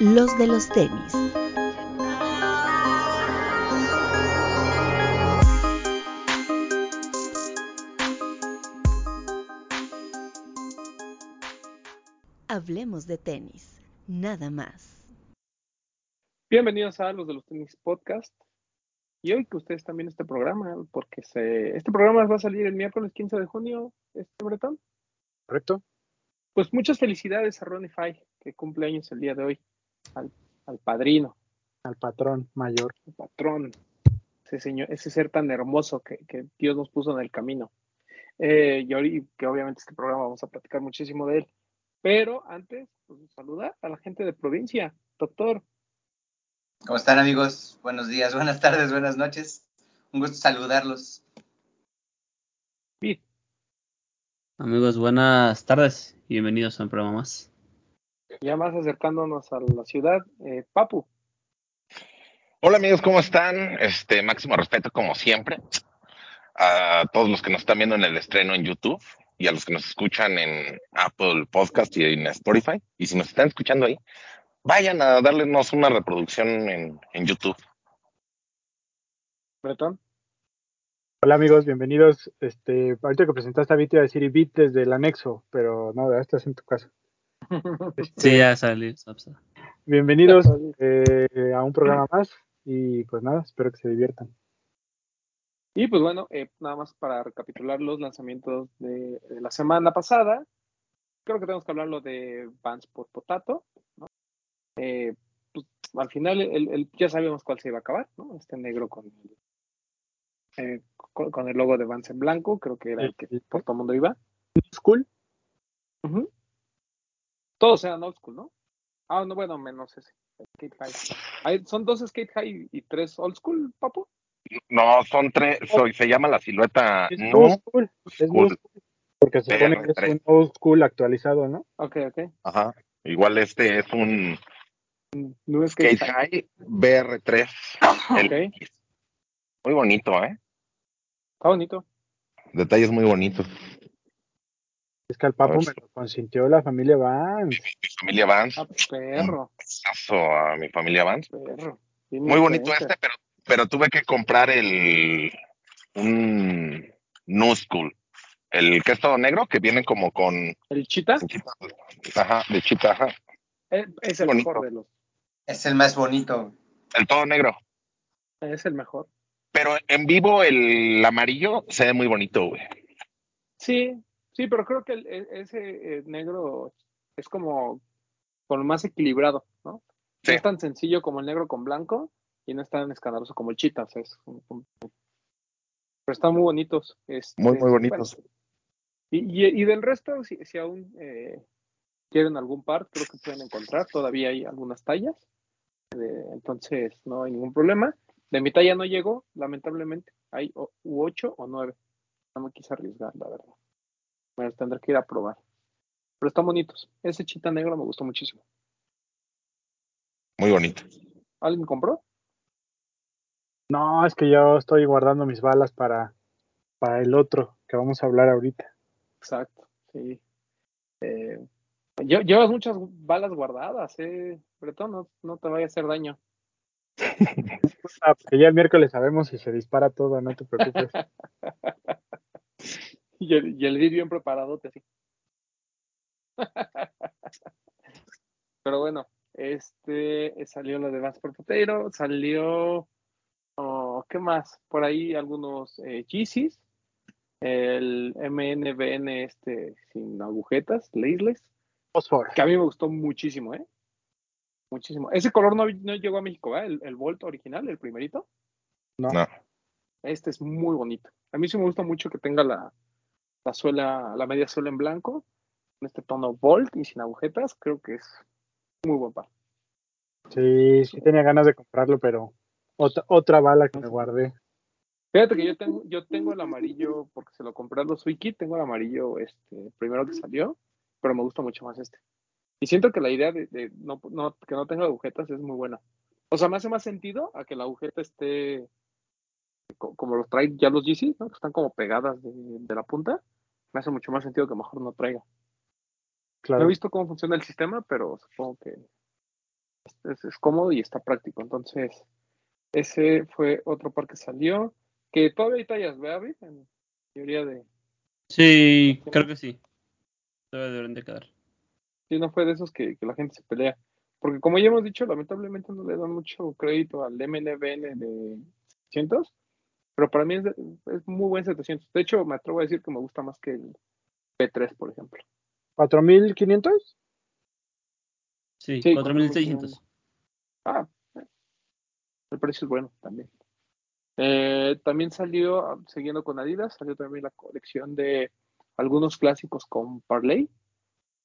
los de los tenis. Hablemos de tenis, nada más. Bienvenidos a los de los tenis podcast. Y hoy que ustedes viendo este programa, porque se, este programa va a salir el miércoles 15 de junio, este Bretón. ¿Correcto? Pues muchas felicidades a Ronnie Fay, que cumple años el día de hoy, al, al padrino, Al patrón mayor. al patrón, ese señor, ese ser tan hermoso que, que Dios nos puso en el camino. Eh, y ahorita, que obviamente este programa vamos a platicar muchísimo de él. Pero antes, pues, saludar a la gente de provincia. Doctor, ¿Cómo están amigos? Buenos días, buenas tardes, buenas noches. Un gusto saludarlos. Amigos, buenas tardes y bienvenidos a un programa más. Ya más acercándonos a la ciudad, eh, Papu. Hola amigos, ¿cómo están? Este máximo respeto como siempre a todos los que nos están viendo en el estreno en YouTube y a los que nos escuchan en Apple Podcast y en Spotify. Y si nos están escuchando ahí, vayan a darles una reproducción en, en YouTube. Bretón. Hola amigos, bienvenidos. Este, ahorita que presentaste a Vit iba a decir Vit desde el anexo, pero no, ya estás en tu casa. Este, Sí, ya salí. Bienvenidos eh, a un programa más y pues nada, espero que se diviertan. Y pues bueno, eh, nada más para recapitular los lanzamientos de, de la semana pasada. Creo que tenemos que hablar lo de Vans por Potato. ¿no? Eh, pues, al final el, el- ya sabíamos cuál se iba a acabar, ¿no? Este negro con el, eh, con, con el logo de Vans en blanco, creo que era el que por todo el mundo iba. School. Todos eran old school, ¿no? Ah, no, bueno, menos ese. Skate High. Hay- son dos Skate High y tres old school, papu. No, son tres, soy, se llama la silueta es No new school, es new School. school, porque se supone que es PR3. un old school actualizado, ¿no? Ok, ok. Ajá. Igual este es un No Skate, Skate High. High BR3. El- Ok. Muy bonito, ¿eh? Está bonito. Detalles muy bonitos. Es que al papo ver. me lo consintió la familia Vance. Mi familia Vance. Ah, perro, a mi familia Vance. perro. Muy bonito este, pero, pero tuve que comprar el un School. El que es todo negro, que viene como con El Chita ajá, de chita, ajá. eh, es el Bonito. mejor de los. Es el más bonito. El todo negro. Es el mejor. Pero en vivo el amarillo se ve muy bonito, güey. Sí, sí, pero creo que el- e- ese eh, negro es como con lo más equilibrado, ¿no? Sí. No es tan sencillo como el negro con blanco y no es tan escandaloso como el Chita. o sea, es pero están muy bonitos. este, Muy, muy bonitos. bueno, y, y- y del resto, si, si aún eh, quieren algún par, creo que pueden encontrar. Todavía hay algunas tallas. eh, entonces, no hay ningún problema. De mi talla no llegó, lamentablemente. Hay o- u 8 o 9. No me quise arriesgar, la verdad. Me los tendré que ir a probar. Pero están bonitos. Ese chita negro me gustó muchísimo. Muy bonito. ¿Alguien compró? No, es que yo estoy guardando mis balas para, para el otro que vamos a hablar ahorita. Exacto, sí. Eh, lle- llevas muchas balas guardadas, eh. Bretón, no, no te vaya a hacer daño. Ah, porque ya el miércoles sabemos si se dispara todo, no te preocupes. Y el, y el bien preparado, te sí. Pero bueno, este salió lo de Vans por Potato, salió oh, ¿qué más? Por ahí algunos eh, Yeezys, el MNBN este sin agujetas, laceless, que a mí me gustó muchísimo, ¿eh? Muchísimo. Ese color no, no llegó a México, ¿eh? El, el Volt original, el primerito. No. No. Este es muy bonito. A mí sí me gusta mucho que tenga la, la suela, la media suela en blanco, en este tono Volt y sin agujetas. Creo que es muy buen par. Sí, sí tenía ganas de comprarlo, pero otra, otra bala que me guardé. Fíjate que yo tengo, yo tengo el amarillo, porque se lo compré a los Wiki, tengo el amarillo este, primero que salió, pero me gusta mucho más este. Y siento que la idea de, de no, no- que no tenga agujetas es muy buena. O sea, me hace más sentido a que la agujeta esté co- como los trae ya los GC, ¿no? Que están como pegadas de, de la punta. Me hace mucho más sentido que mejor no traiga. No he visto cómo funciona el sistema, pero supongo que es, es cómodo y está práctico. Entonces, ese fue otro par que salió. Que todavía hay tallas, ¿verdad, David? En teoría de. Sí, creo que sí. Todavía deben de quedar. Sí, no fue de esos que, que la gente se pelea. Porque como ya hemos dicho, lamentablemente no le dan mucho crédito al MNBN de 700, pero para mí es, es muy buen 700. De hecho, me atrevo a decir que me gusta más que el P3, por ejemplo. ¿4500? Sí, Sí, 4600. Ah, el precio es bueno también. Eh, también salió, siguiendo con Adidas, salió también la colección de algunos clásicos con Parley.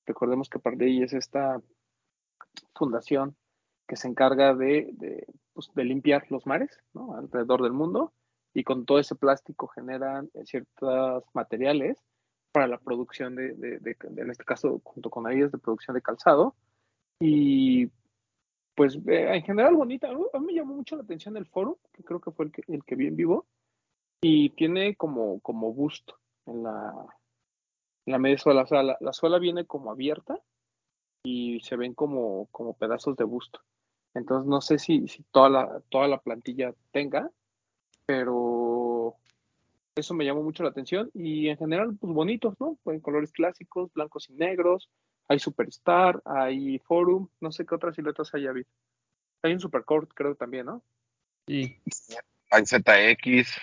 Recordemos que Parley es esta fundación que se encarga de, de, pues, de limpiar los mares ¿no? alrededor del mundo y con todo ese plástico generan eh, ciertos materiales para la producción de, de, en este caso, junto con Adidas, de producción de calzado. Y pues eh, en general bonita. A mí me llamó mucho la atención el foro, que creo que fue el que, el en vivo, y tiene como, como busto en la, en la media suela. O sea, la, la, suela viene como abierta y se ven como, como pedazos de busto. Entonces no sé si, si toda, la, toda la plantilla tenga, pero eso me llamó mucho la atención y en general pues bonitos, ¿no? En colores clásicos, blancos y negros, hay Superstar, hay Forum, no sé qué otras siluetas hay habido. Hay un Supercord, creo también, ¿no? Sí. Hay ZX.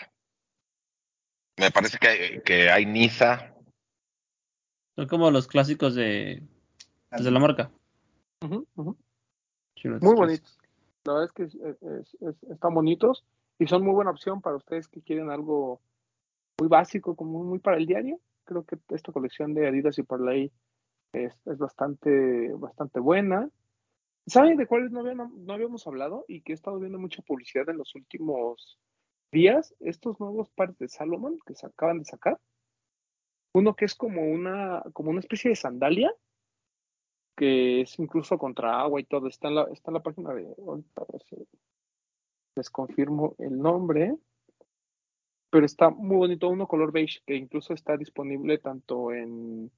Me parece que hay, que hay Nisa. Son como los clásicos de, pues, de la marca. Uh -huh, uh -huh. Muy bonitos. La verdad es que es, es, es, están bonitos y son muy buena opción para ustedes que quieren algo muy básico, como muy para el diario. Creo que esta colección de Adidas y Parley es, es bastante, bastante buena. ¿Saben de cuáles no, habíamos, no habíamos hablado y que he estado viendo mucha publicidad en los últimos días? Estos nuevos pares de Salomon que se acaban de sacar. Uno que es como una, como una especie de sandalia, que es incluso contra agua y todo. Está en la, está en la página de. Ahorita les confirmo el nombre. Pero está muy bonito, uno color beige, que incluso está disponible tanto en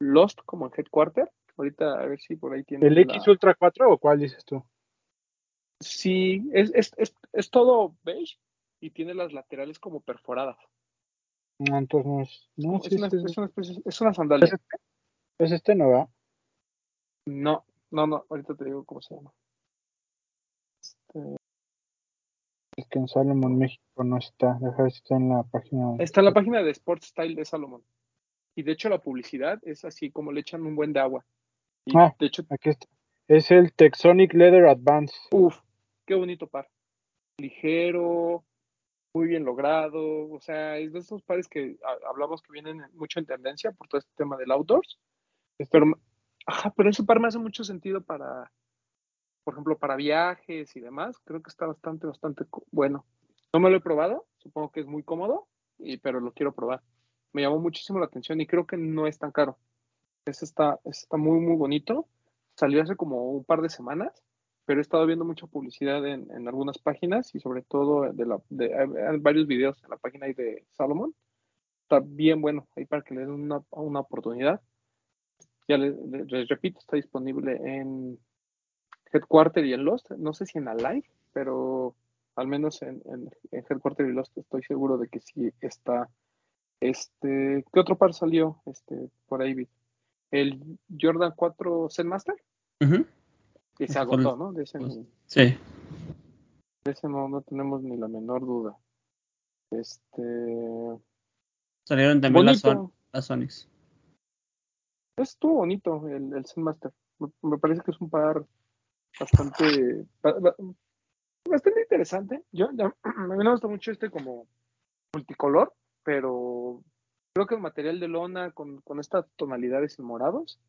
Lost como en Headquarter. Ahorita a ver si por ahí tiene. ¿El X la... Ultra 4 o cuál dices tú? Sí, es, es, es, es, todo beige y tiene las laterales como perforadas. No, entonces no es. No, es, sí, una, sí, es, una, especie, es una sandalia. ¿Es este? ¿Es este no va? No, no, no, ahorita te digo cómo se llama. Este... Es que en Salomon México no está. Deja está en la página. Está en la página de Sport Style de Salomon. Y de hecho la publicidad es así como le echan un buen de agua. Y ah, de hecho, aquí está. Es el Texonic Leather Advance. Uf, qué bonito par. Ligero, muy bien logrado. O sea, es de esos pares que hablamos que vienen mucho en tendencia por todo este tema del outdoors. Pero, ajá, pero ese par me hace mucho sentido para, por ejemplo, para viajes y demás. Creo que está bastante, bastante bueno. No me lo he probado, supongo que es muy cómodo, y, pero lo quiero probar. Me llamó muchísimo la atención y creo que no es tan caro. Ese está, ese está muy, muy bonito. Salió hace como un par de semanas, pero he estado viendo mucha publicidad en, en algunas páginas y sobre todo de, la, de, de varios videos en la página de Salomon. Está bien bueno ahí para que le den una, una oportunidad. Ya les, les, repito, está disponible en Headquarter y en Lost. No sé si en Alive, pero al menos en, en, en Headquarter y Lost estoy seguro de que sí está. Este, ¿qué otro par salió este, por ahí? El Jordan 4 Zen Master. Uh -huh. Y se agotó, ¿no? De ese, sí. De ese no, no tenemos ni la menor duda. Este. Salieron también las, Son las Sonics. Estuvo bonito el, el Zen Master. Me, me, parece que es un par bastante. bastante interesante. Yo, ya, a mí me gusta mucho este como multicolor, pero creo que el material de lona con, con estas tonalidades en morados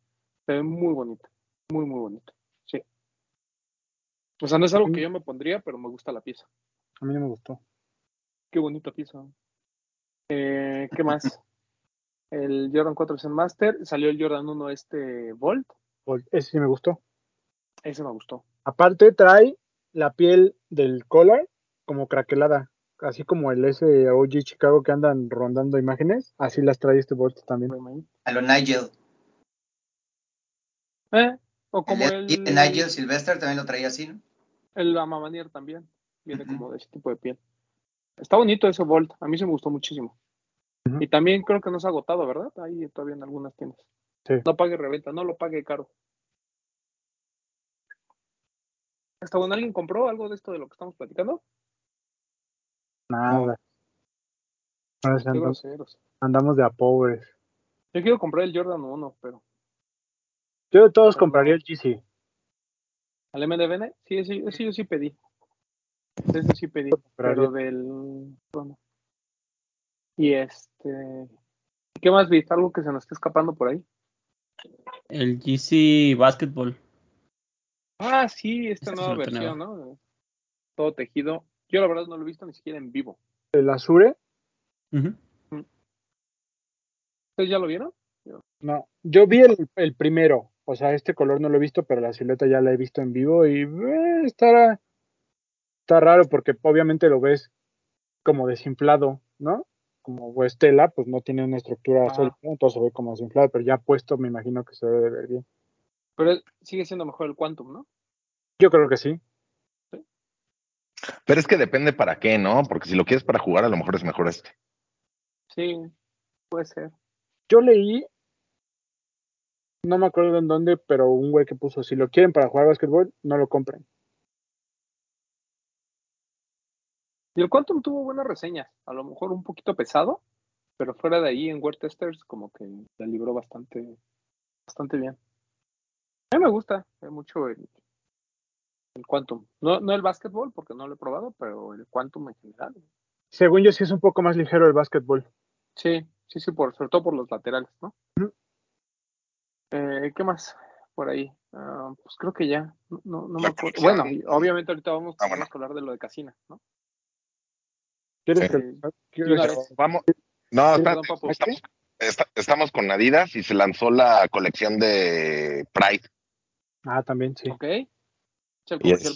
se ve muy bonito. Muy, muy bonito. Sí. O sea, no es algo que yo me pondría, pero me gusta la pieza. A mí no me gustó. Qué bonita pieza. Eh, ¿Qué más? el Jordan 4 Zen Master. Salió el Jordan 1 este Volt. Volt. Ese sí me gustó. Ese me gustó. Aparte trae la piel del collar como craquelada. Así como el ese OG Chicago que andan rondando imágenes. Así las trae este Volt también. A lo Nigel. Eh, O como el, el, de Nigel Sylvester también lo traía así, ¿no? el Amamanier también. Viene como de ese tipo de piel. Está bonito ese Volt. A mí se me gustó muchísimo. Y también creo que no se ha agotado, ¿verdad? Ahí todavía en algunas tiendas. Sí. No pague reventa, no lo pague caro. ¿Hasta bueno alguien compró algo de esto de lo que estamos platicando? Nada. Ahora sí Qué andamos, andamos de a pobres. Yo quiero comprar el Jordan 1, pero Yo de todos Pero compraría no. el GC. al MDBN, sí, ese, ese yo sí pedí. Ese sí pedí, pero del bueno. Y este ¿qué más viste? ¿Algo que se nos está escapando por ahí? El GC Basketball. Ah, sí, esta Este nueva versión, ¿no? Todo tejido. Yo la verdad no lo he visto ni siquiera en vivo. El Azure, Ujú. ¿Ustedes ya lo vieron? no. Yo vi el, el primero. O sea, este color no lo he visto, pero la silueta ya la he visto en vivo y eh, está, está raro porque obviamente lo ves como desinflado, ¿no? Como Estela, pues no tiene una estructura Ajá. sólida, entonces se ve como desinflado, pero ya puesto me imagino que se debe de ver bien. Pero sigue siendo mejor el Quantum, ¿no? Yo creo que sí. Pero es que depende para qué, ¿no? Porque si lo quieres para jugar, a lo mejor es mejor este. Sí, puede ser. Yo leí, no me acuerdo en dónde, pero un güey que puso, si lo quieren para jugar básquetbol, no lo compren. Y el Quantum tuvo buenas reseñas, a lo mejor un poquito pesado, pero fuera de ahí en Word Testers como que la libró bastante, bastante bien. A mí me gusta eh, mucho el, el Quantum. No, no el básquetbol, porque no lo he probado, pero el Quantum en general. Según yo sí es un poco más ligero el básquetbol. Sí, sí, sí, por, sobre todo por los laterales, ¿no? Eh, ¿Qué más por ahí? Ah, pues creo que ya, no, no, no me acuerdo. Bueno, obviamente ahorita vamos, Ah, bueno. a hablar de lo de Casina, ¿no? ¿Quieres Sí. que quieres. Vamos. No, Sí, espérate, perdón, Papu. estamos, está- estamos con Adidas y se lanzó la colección de Pride. Ah, también sí. ¿Ok? Y este,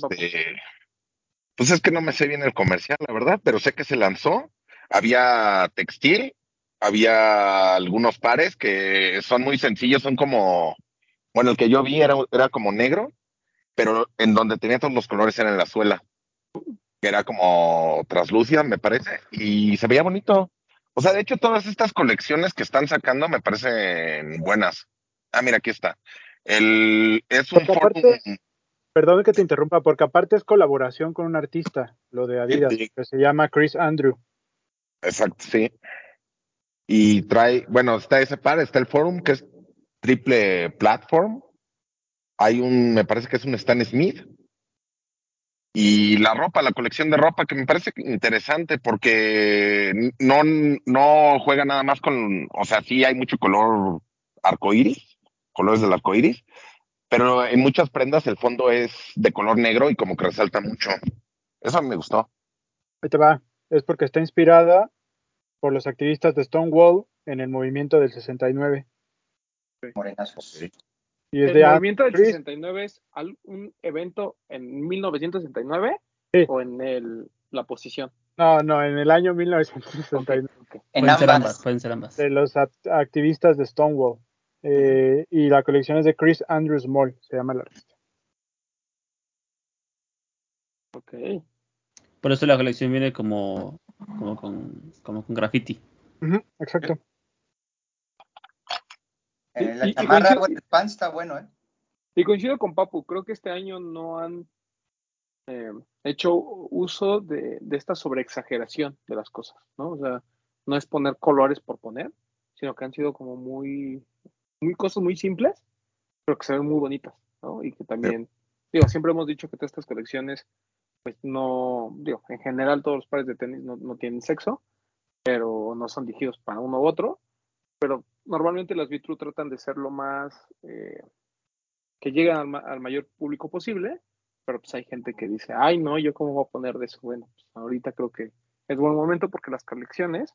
pues es que no me sé bien el comercial, la verdad, pero sé que se lanzó. Había textil, había algunos pares que son muy sencillos, son como, bueno, el que yo vi era, era como negro, pero en donde tenía todos los colores era en la suela, que era como traslúcida, me parece, y se veía bonito. O sea, de hecho, todas estas colecciones que están sacando me parecen buenas. Ah, mira, aquí está. El, es un aparte- Perdón que te interrumpa, porque aparte es colaboración con un artista, lo de Adidas, Sí. que se llama Chris Andrew. Exacto, sí. Y trae, bueno, está ese par, está el forum que es triple platform. Hay un, me parece que es un Stan Smith. Y la ropa, la colección de ropa que me parece interesante porque no, no juega nada más con, o sea, sí hay mucho color arcoíris, colores del arcoíris, pero en muchas prendas el fondo es de color negro y como que resalta mucho. Eso me gustó. Ahí te va. Es porque está inspirada por los activistas de Stonewall en el movimiento del 69. Morenazos. Y es ¿El de movimiento del Chris- 69 es un evento en 1969 Sí. o en el, la posición? No, no, en el año Ok, 1969. ok. En Pueden ser ambas. ambas, pueden ser ambas. De los act- activistas de Stonewall. Eh, Y la colección es de Chris Andrews Moll, se llama el artista. ok. Por eso la colección viene como, como con, como con graffiti. Exacto. Eh, la Y- y chamarra, coincido- pants está bueno, ¿eh? Y coincido con Papu, creo que este año no han eh, hecho uso de, de esta sobreexageración de las cosas, ¿no? O sea, no es poner colores por poner, sino que han sido como muy, muy cosas muy simples, pero que se ven muy bonitas, ¿no? Y que también, digo, siempre hemos dicho que todas estas colecciones, pues no, digo, en general todos los pares de tenis no, no tienen sexo, pero no son dirigidos para uno u otro, pero normalmente las Vitru tratan de ser lo más eh, que lleguen al, ma- al mayor público posible, pero pues hay gente que dice, ay no, yo cómo voy a poner de eso. Bueno, pues ahorita creo que es buen momento porque las colecciones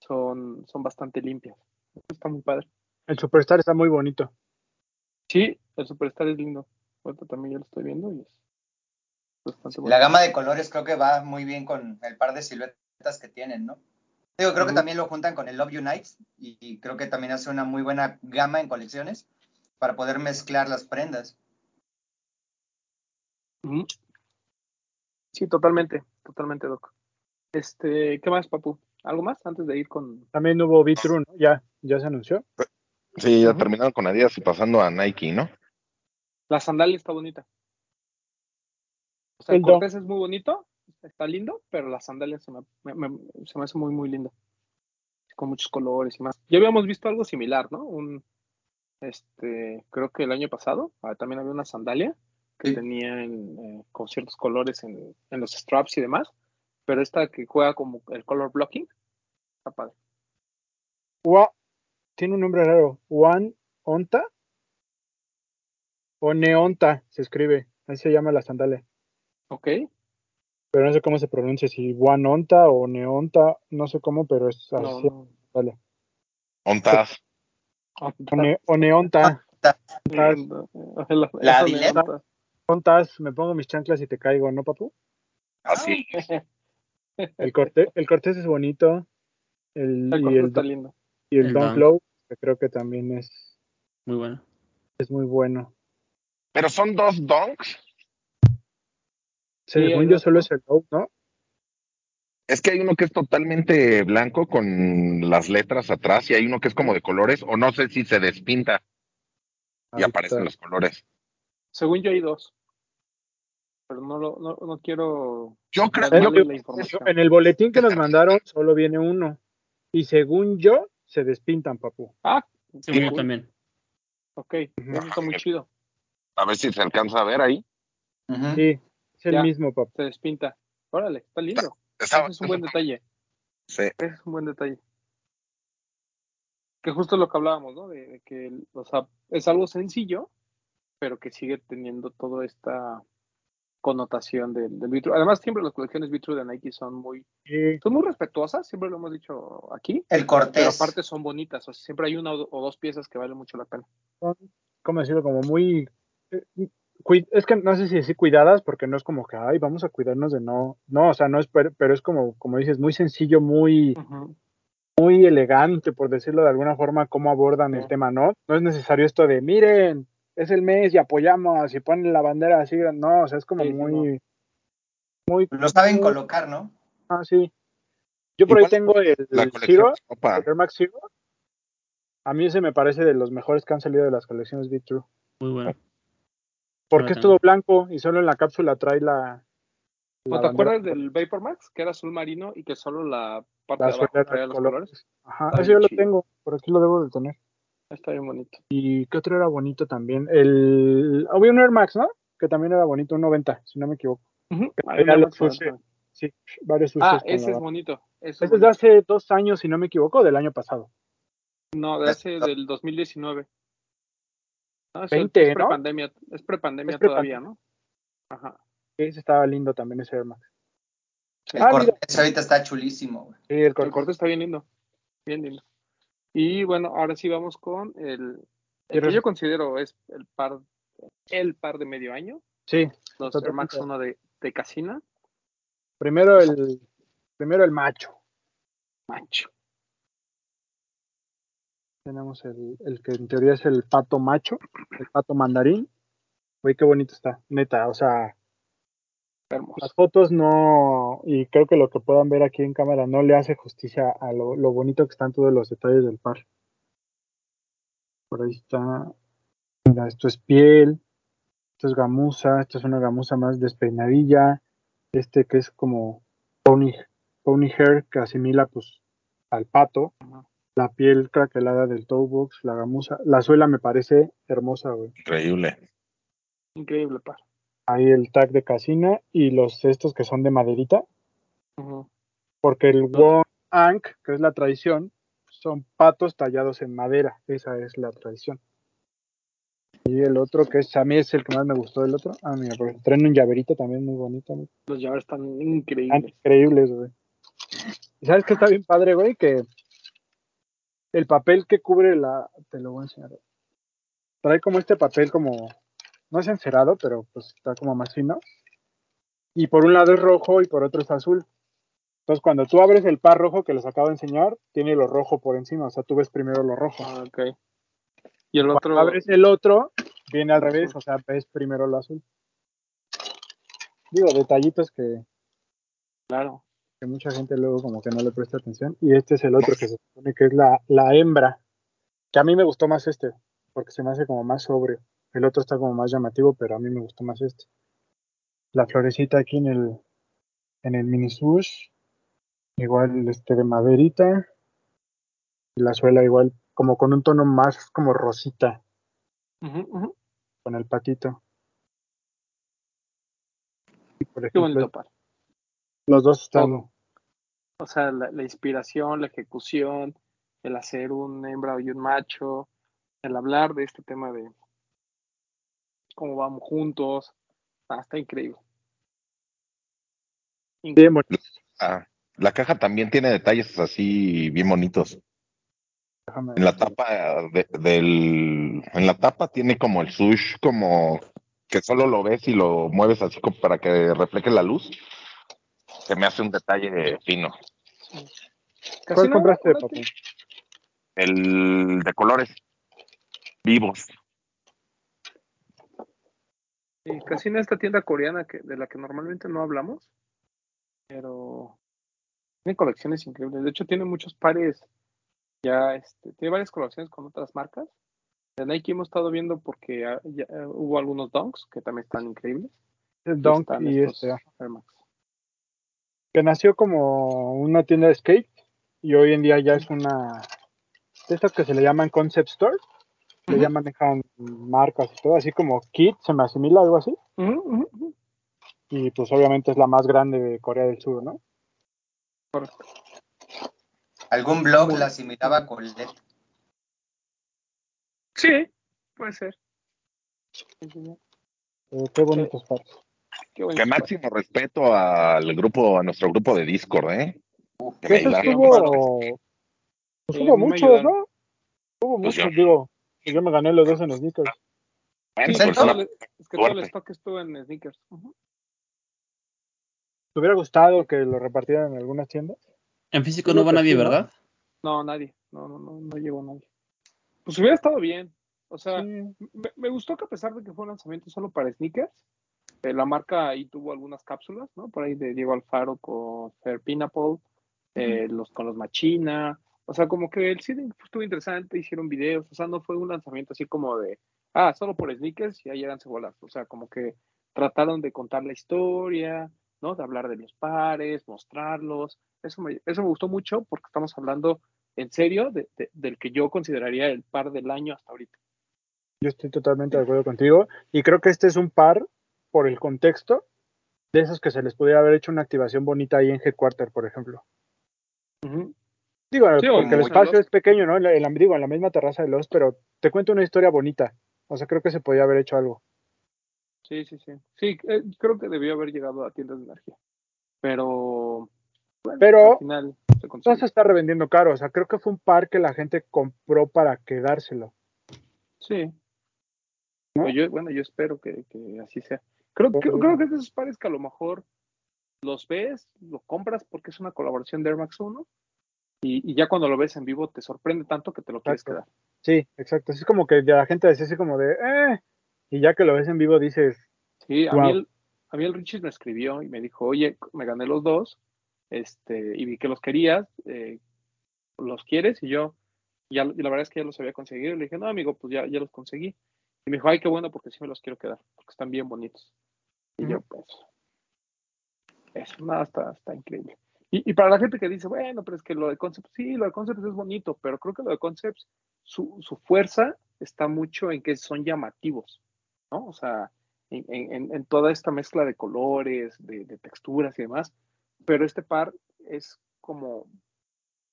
son, son bastante limpias. Está muy padre. El Superstar está muy bonito. Sí, el Superstar es lindo. Ahorita también ya lo estoy viendo y es bastante bueno. La gama de colores creo que va muy bien con el par de siluetas que tienen, ¿no? Digo, creo que también lo juntan con el Love Unites y, y creo que también hace una muy buena gama en colecciones para poder mezclar las prendas. Sí, totalmente, totalmente, Doc. Este, ¿qué más, Papu? ¿Algo más antes de ir con... También hubo Vitru, ¿no? Ya, ya se anunció. Sí, ya Ujú. terminaron con Adidas y pasando a Nike, ¿no? La sandalia está bonita. O sea, el El cortés es muy bonito, está lindo, pero la sandalia se me, me- me- se me hace muy, muy linda. Con muchos colores y más. Ya habíamos visto algo similar, ¿no? Un, este, creo que el año pasado ah, también había una sandalia que Sí. tenía en, eh, con ciertos colores en, en los straps y demás, pero esta que juega como el color blocking, está padre. Ua- tiene un nombre raro. Juan Onta o Neonta se escribe. Así se llama la sandalia. Ok. Pero no sé cómo se pronuncia, si Juan Onta o Neonta, no sé cómo, pero es así. no. Ontas. O, ne- o Neonta. La, La Adilem. Ontas, me pongo mis chanclas y te caigo, ¿no, papu? Así. El corte, el cortés es bonito. El, El y corte el, está lindo. Y el El Don. Low, que creo que también es, Muy bueno. es muy bueno. Pero son dos donks. Según yo solo ¿no? es el Low, ¿no? Es que hay uno que es totalmente blanco con las letras atrás y hay uno que es como de colores o no sé si se despinta y aparecen los colores. Según yo hay dos. Pero no, lo, no, no quiero Yo creo, creo la que información. En el boletín que nos mandaron solo viene uno. Y según yo, se despintan, papu. Ah, Según yo cool. también. Ok, eso está muy chido. a ver si se alcanza a ver ahí. Sí, es el Ya. mismo, papu. Se despinta. Órale, está lindo. Está- Ese es un buen detalle. Sí. Ese es un buen detalle. Que justo lo que hablábamos, ¿no? De, de que, o sea, es algo sencillo, pero que sigue teniendo toda esta connotación del, del Vitru. Además, siempre las colecciones Vitru de Nike son muy, Sí, son muy respetuosas, siempre lo hemos dicho aquí, El pero cortés. aparte son bonitas. O sea, siempre hay una o, o dos piezas que valen mucho la pena. son, ¿cómo decirlo? Como muy... eh, Es que no sé si decir cuidadas, porque no es como que, ay, vamos a cuidarnos de no... No, o sea, no es, pero, pero es como, como dices, muy sencillo, muy, muy elegante, por decirlo de alguna forma, cómo abordan el tema, ¿no? No es necesario esto de, miren, es el mes y apoyamos y ponen la bandera así, no, o sea, es como Sí, muy, muy, Lo saben muy- colocar, ¿no? ah, sí. Yo por ahí tengo el, La el Air Max Zero. A mí ese me parece de los mejores que han salido de las colecciones Be True. Muy bueno. Porque Ahora es todo blanco y solo en la cápsula trae la. ¿No la te bandera. acuerdas del Vapor Max, que era azul marino y que solo la parte La de abajo traía los colores. colores? Ajá, Está ese yo lo tengo, por aquí lo debo de tener. Está bien bonito. ¿Y qué otro era bonito también? El. Había un Air Max, ¿no? Que también era bonito, un 90, si no me equivoco. Los sushi. Sí, varios sucios Ah, ese es bonito. Ese es Ese de hace dos años, si no me equivoco, del año pasado. No, de hace del 2019. No, ese 20, es ¿no? prepandemia, es prepandemia Es todavía. ¿no? Ajá. Ese estaba lindo también, ese Air Max. El Ah, cortés ahorita está chulísimo, güey. Sí, el corte está bien lindo. Bien lindo. Y bueno, ahora sí vamos con el, el que ¿Quieres- yo considero es el par, el par de medio año. Sí, Los. Air Max 1 de, de Casina. primero el, primero el macho. Mancho. Tenemos el, el que en teoría es el pato macho, el pato mandarín. Uy, qué bonito está, neta. O sea, Hermoso. las fotos no, y creo que lo que puedan ver aquí en cámara no le hace justicia a lo, lo bonito que están todos los detalles del par. Por ahí está. Mira, esto es piel, esto es gamuza, esto es una gamuza más despeinadilla. Este que es como pony, pony hair que asimila pues al pato. La piel craquelada del toe box, la gamuza. La suela me parece hermosa, güey. Increíble. Increíble par. Ahí el tag de casina y los estos que son de maderita. Ujú. Porque el Won Ankh, que es la tradición, son patos tallados en madera. Esa es la tradición. Y el otro, que es, a mí es el que más me gustó del otro. Ah, mira, porque traen un llaverito también muy bonito. Los llaveros están Están increíbles. increíbles, güey. ¿Y sabes qué está bien padre, güey? Que el papel que cubre la... Te lo voy a enseñar. Trae como este papel como... No es encerado, pero pues está como más fino. Y por un lado es rojo y por otro es azul. Entonces cuando tú abres el par rojo que les acabo de enseñar, tiene lo rojo por encima. O sea, tú ves primero lo rojo. Ah, ok. Y el Cuando otro. abres el otro, viene al revés. O sea, ves primero lo azul. digo, detallitos que, Claro. que mucha gente luego como que no le presta atención. Y este es el otro que se supone que es la, la hembra. Que a mí me gustó más este, porque se me hace como más sobrio. El otro está como más llamativo, pero a mí me gustó más este. La florecita aquí en el, en el mini swoosh. Igual este de maderita. Y la suela igual como con un tono más como rosita con el patito. Y por Qué bonito par. los dos están Todo. O sea, la, la inspiración, la ejecución, el hacer un hembra y un macho, el hablar de este tema de cómo vamos juntos. Ah, está increíble. bien bonitos. Ah, la caja también tiene detalles así bien bonitos. Déjame- En la tapa de- del, en la tapa tiene como el sush, como que solo lo ves y lo mueves así como para que refleje la luz. Se me hace un detalle fino. ¿Cuál compraste, papi? El de colores vivos. Casi en esta tienda coreana que, de la que normalmente no hablamos, pero tiene colecciones increíbles. De hecho, tiene muchos pares, ya este, tiene varias colecciones con otras marcas. De Nike hemos estado viendo porque ah, ya, eh, hubo algunos Dunks que también están increíbles. El Y Dunk y este, Air Max. que nació como una tienda de skate y hoy en día ya es una de estas que se le llaman concept store, que ya Ujú. manejan marcas y todo, así como Kit se me asimila algo así, y pues obviamente es la más grande de Corea del Sur, ¿no? Correcto. Algún blog la asimilaba a Colette. Sí, puede ser. Sí, sí, sí. Eh, qué bonitos pares. Qué bonito. Que máximo respeto al grupo, a nuestro grupo de Discord, ¿eh? Uf, Que me eso ayudaron. estuvo, pues Sí, hubo muchos. ¿no? Hubo Pues muchos, yo- digo, pues yo me gané los dos en los sneakers. Bueno, Sí, pues todo el- es que todo el stock estuvo en sneakers. ¿Te hubiera gustado que lo repartieran en algunas tiendas? En físico no va nadie. ¿verdad? No, nadie. No, no, no, no llegó nadie. Pues hubiera estado bien. O sea, Sí. me, me gustó que a pesar de que fue un lanzamiento solo para sneakers, eh, la marca ahí tuvo algunas cápsulas, ¿no? Por ahí de Diego Alfaro con Fair Pineapple, eh, los, con los Machina. O sea, como que el cine estuvo interesante, hicieron videos. O sea, no fue un lanzamiento así como de, ah, solo por sneakers y ahí eran bolas. O sea, como que trataron de contar la historia, ¿no? De hablar de los pares, mostrarlos. Eso me, eso me gustó mucho porque estamos hablando en serio de- de- del que yo consideraría el par del año hasta ahorita. Yo estoy totalmente de acuerdo contigo. Y creo que este es un par, por el contexto, de esos que se les pudiera haber hecho una activación bonita ahí en Headquarter, por ejemplo. Digo, Sí, porque el espacio es pequeño, ¿no? En la, en la- digo, en la misma terraza de los, pero te cuento una historia bonita. O sea, creo que se podía haber hecho algo. Sí, sí, sí. Sí, eh, creo que debió haber llegado a tiendas de energía. Pero, bueno, Pero- al final se No se está revendiendo caro. O sea, creo que fue un par que la gente compró para quedárselo. Sí. ¿No? Pues yo, bueno, yo espero que, que así sea. Creo, Pues- creo que es de esos pares que a lo mejor los ves, lo compras porque es una colaboración de Air Max 1 y, y ya cuando lo ves en vivo te sorprende tanto que te lo quieres quedar. Sí, exacto. Es como que la gente decía así como de, eh. Y ya que lo ves en vivo dices, Sí, a, mí el, a mí el Richie me escribió y me dijo, oye, me gané los dos este, y vi que los querías, eh, ¿los quieres? Y yo, ya, y la verdad es que ya los había conseguido. Y le dije, no, amigo, pues ya, ya los conseguí. Y me dijo, ay, qué bueno, porque sí me los quiero quedar, porque están bien bonitos. Y yo, pues, eso, nada, está, está increíble. Y, para la gente que dice, bueno, pero es que lo de Concepts, sí, lo de Concepts es bonito, pero creo que lo de Concepts, su, su fuerza está mucho en que son llamativos, ¿no? O sea, en, en- en toda esta mezcla de colores, de, texturas y demás, pero este par es como,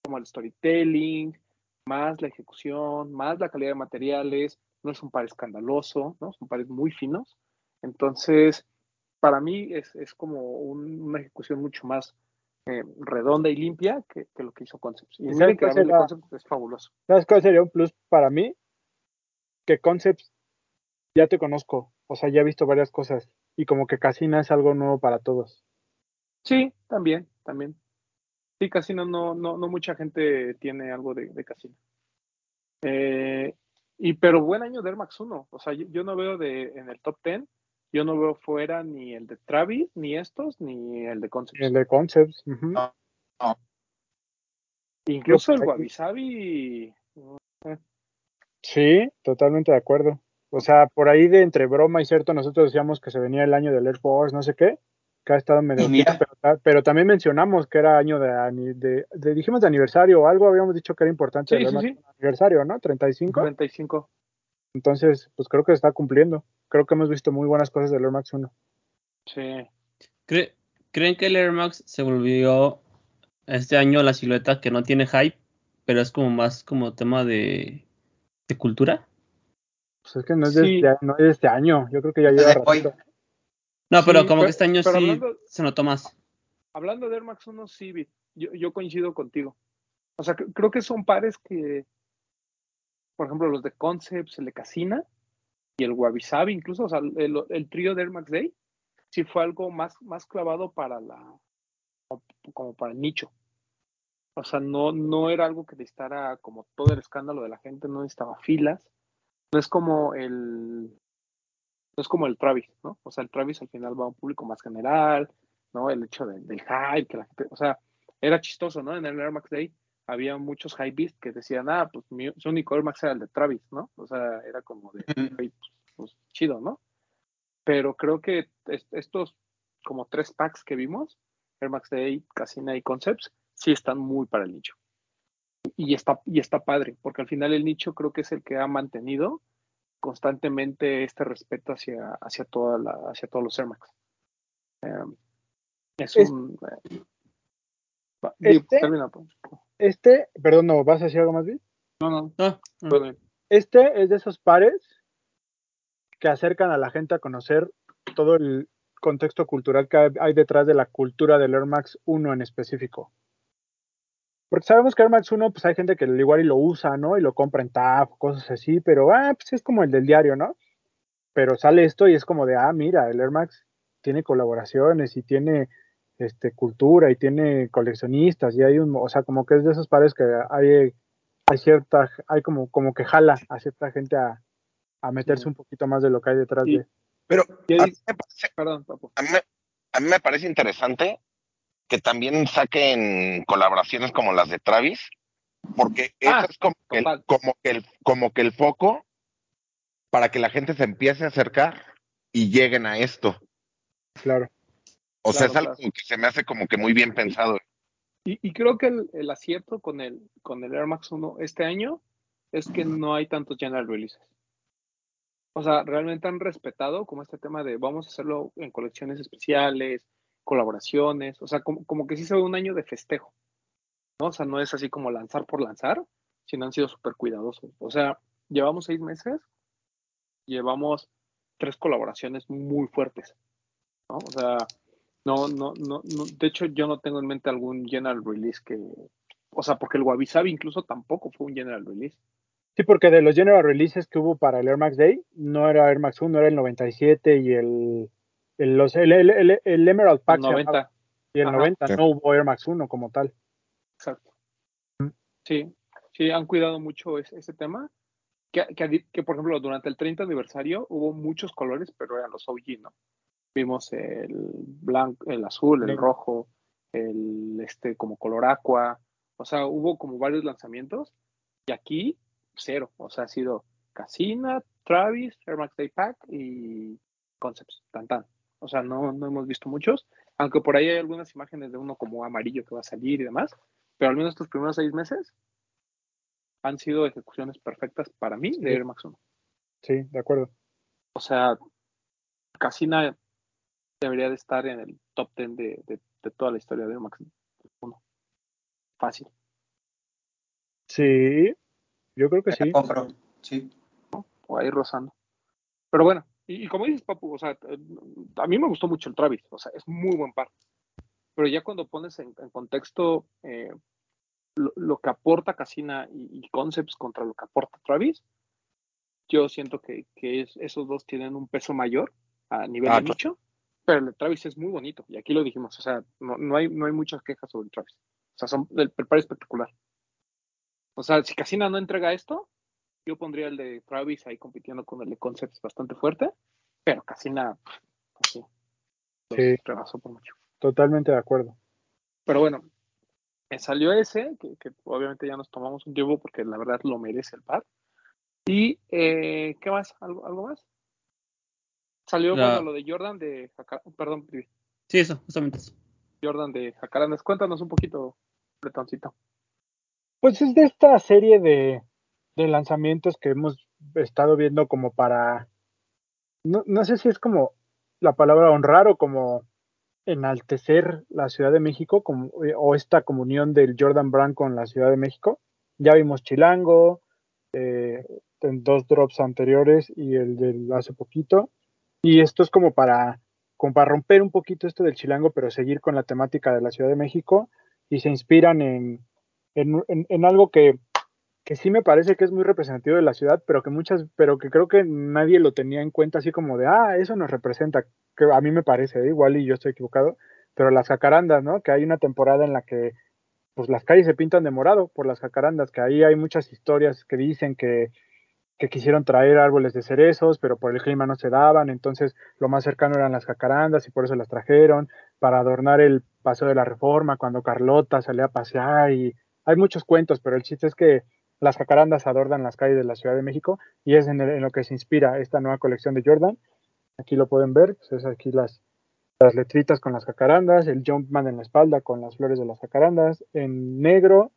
como el storytelling, más la ejecución, más la calidad de materiales, no es un par escandaloso, ¿no? Son pares muy finos. Entonces, para mí es, es como un- una ejecución mucho más eh, redonda y limpia que, que lo que hizo Concepts. Y ¿Y miren sabes que? Concepts es fabuloso. ¿sabes cuál sería un plus para mí? Que Concepts ya te conozco. O sea, ya he visto varias cosas. Y como que Casina es algo nuevo para todos. Sí, también, también. Sí, Casino no, no, no mucha gente tiene algo de, de Casino. Eh, y pero buen año de Air Max 1. O sea, yo, yo no veo de, en el top 10 yo no veo fuera ni el de Travis, ni estos, ni el de Concepts. El de Concepts. ujú. No, no. Incluso el Wabi Sabi, Sí, totalmente de acuerdo. O sea, por ahí de entre broma y cierto, nosotros decíamos que se venía el año del Air Force, no sé qué, que ha estado medio mira. pero, ta- pero también mencionamos que era año de, ani- de, de- dijimos de aniversario o algo, habíamos dicho que era importante Sí, el sí, sí. Aniversario, ¿no? 35. 45. Entonces, pues creo que se está cumpliendo. Creo que hemos visto muy buenas cosas del Air Max 1. Sí. ¿Cre- ¿Creen que el Air Max se volvió este año la silueta que no tiene hype, pero es como más como tema de, de cultura? Pues es que no es, de Sí. este, no es de este año, yo creo que ya lleva ratito. No, pero Sí, como pero- que este año sí hablando- se notó más. Hablando de Air Max 1, sí, yo, yo coincido contigo. O sea, cre- creo que son pares que, por ejemplo, los de Concepts, el de Casina y el Wabi Sabi, incluso, o sea, el, el trío de Air Max Day, sí fue algo más, más clavado para la, como para el nicho. O sea, no, no era algo que necesitara como todo el escándalo de la gente, no necesitaba filas. No es como el, no es como el Travis, ¿no? O sea, el Travis al final va a un público más general, ¿no? El hecho de- del hype, que la gente, o sea, era chistoso, ¿no? En el Air Max Day había muchos hypebeast que decían, ah, pues mi, su único Air Max era el de Travis, ¿no? O sea, era como de, Ujú. "Güey, pues, pues, chido, ¿no? Pero creo que es- estos como tres packs que vimos, Air Max Day, Casina y Concepts, sí están muy para el nicho. Y está, y está padre, porque al final el nicho creo que es el que ha mantenido constantemente este respeto hacia, hacia, toda la, hacia todos los Air Max. Eh, es, Es- un... eh, Este- termina, pues. Este, perdón, no, ¿vas a decir algo más bien? No, no, No, no. bueno, Este es de esos pares que acercan a la gente a conocer todo el contexto cultural que hay- hay detrás de la cultura del Air Max 1 en específico. Porque sabemos que Air Max 1, pues hay gente que igual y lo usa, ¿no? Y lo compra en TAF, cosas así, pero ah, pues es como el del diario, ¿no? Pero sale esto y es como de, ah, mira, el Air Max tiene colaboraciones y tiene este cultura y tiene coleccionistas y hay un, o sea, como que es de esos pares que hay hay cierta, hay como, como que jala a cierta gente a, a meterse Sí. un poquito más de lo que hay detrás Sí. de. Pero a mí, me parece, perdón, papu. a mí me- a mí me parece interesante que también saquen colaboraciones como las de Travis, porque eso Ah, es como que, el, como, que el, como que el foco para que la gente se empiece a acercar y lleguen a esto. Claro. O sea, es algo claro. que se me hace como que muy bien pensado. Y, y creo que el, el acierto con el, con el Air Max 1 este año es que no hay tantos general releases. O sea, realmente han respetado como este tema de vamos a hacerlo en colecciones especiales, colaboraciones, o sea, como, como que sí se ve un año de festejo, ¿no? O sea, no es así como lanzar por lanzar, sino han sido súper cuidadosos. O sea, llevamos seis meses, llevamos tres colaboraciones muy fuertes, ¿no? O sea, no, no, no, no, de hecho yo no tengo en mente algún general release que, o sea, porque el Wabi Sabi incluso tampoco fue un general release. Sí, porque de los general releases que hubo para el Air Max Day, no era Air Max 1, era el 97 y el, el, los, el, el, el- el Emerald Pack El se llamaba, 90, y el Ajá. 90 Sí. no hubo Air Max 1 como tal. exacto. Sí, sí, han cuidado mucho ese, ese tema. Que, que, que, por ejemplo, durante el 30 aniversario hubo muchos colores, pero eran los OG, ¿no? Vimos el blanco, el azul, el rojo, el este como color aqua. O sea, hubo como varios lanzamientos. Y aquí, cero. O sea, ha sido Casina, Travis, Air Max Day Pack y Concepts, tan tan. O sea, no, no hemos visto muchos. Aunque por ahí hay algunas imágenes de uno como amarillo que va a salir y demás. Pero al menos estos primeros seis meses han sido ejecuciones perfectas para mí de. Air Max 1. Sí, de acuerdo. O sea, Casina debería de estar en el top 10 de, de, de toda la historia de Max 1. Fácil. Sí, yo creo que sí. compro. Sí. o ahí rozando. Pero bueno, y, y como dices, Papu, o sea, eh, a mí me gustó mucho el Travis, o sea, es muy buen par. Pero ya cuando pones en, en contexto eh, lo, lo que aporta Casina y, y Concepts contra lo que aporta Travis, yo siento que, que es- esos dos tienen un peso mayor a nivel Ah, de claro. nicho, pero el de Travis es muy bonito, y aquí lo dijimos, o sea, no, no hay, no hay muchas quejas sobre el Travis. O sea, son, el, el par es espectacular. O sea, si Casina no entrega esto, yo pondría el de Travis ahí compitiendo con el de Concepts bastante fuerte, pero casi nada, pues sí, Sí. rebasó por mucho. Totalmente de acuerdo. Pero bueno, me salió ese, que, que obviamente ya nos tomamos un tiempo porque la verdad lo merece el par. Y, eh, ¿qué más? ¿Algo, algo más? Salió, La- bueno, lo de Jordan de, Jaca- perdón, Sí, eso, justamente eso. Jordan de Jacarandas. Cuéntanos un poquito, Bretoncito. Pues es de esta serie de, de lanzamientos que hemos estado viendo como para, no, no sé si es como la palabra honrar o como enaltecer la Ciudad de México como, eh, o esta comunión del Jordan Brand con la Ciudad de México. Ya vimos Chilango eh, en dos drops anteriores y el del hace poquito. Y esto es como para, como para romper un poquito esto del Chilango, pero seguir con la temática de la Ciudad de México y se inspiran en, en, en- en algo que, que sí me parece que es muy representativo de la ciudad, pero que muchas, pero que creo que nadie lo tenía en cuenta así como de, ah, eso nos representa, que a mí me parece, ¿eh? igual y yo estoy equivocado, pero las jacarandas, ¿no? Que hay una temporada en la que pues las calles se pintan de morado por las jacarandas, que ahí hay muchas historias que dicen que, que quisieron traer árboles de cerezos, pero por el clima no se daban, entonces lo más cercano eran las jacarandas y por eso las trajeron, para adornar el Paseo de la Reforma, cuando Carlota salía a pasear y hay muchos cuentos, pero el chiste es que las jacarandas adornan las calles de la Ciudad de México y es en, lo que se inspira esta nueva colección de Jordan. Aquí lo pueden ver, pues es aquí las, las letritas con las jacarandas, el Jumpman en la espalda con las flores de las jacarandas, en negro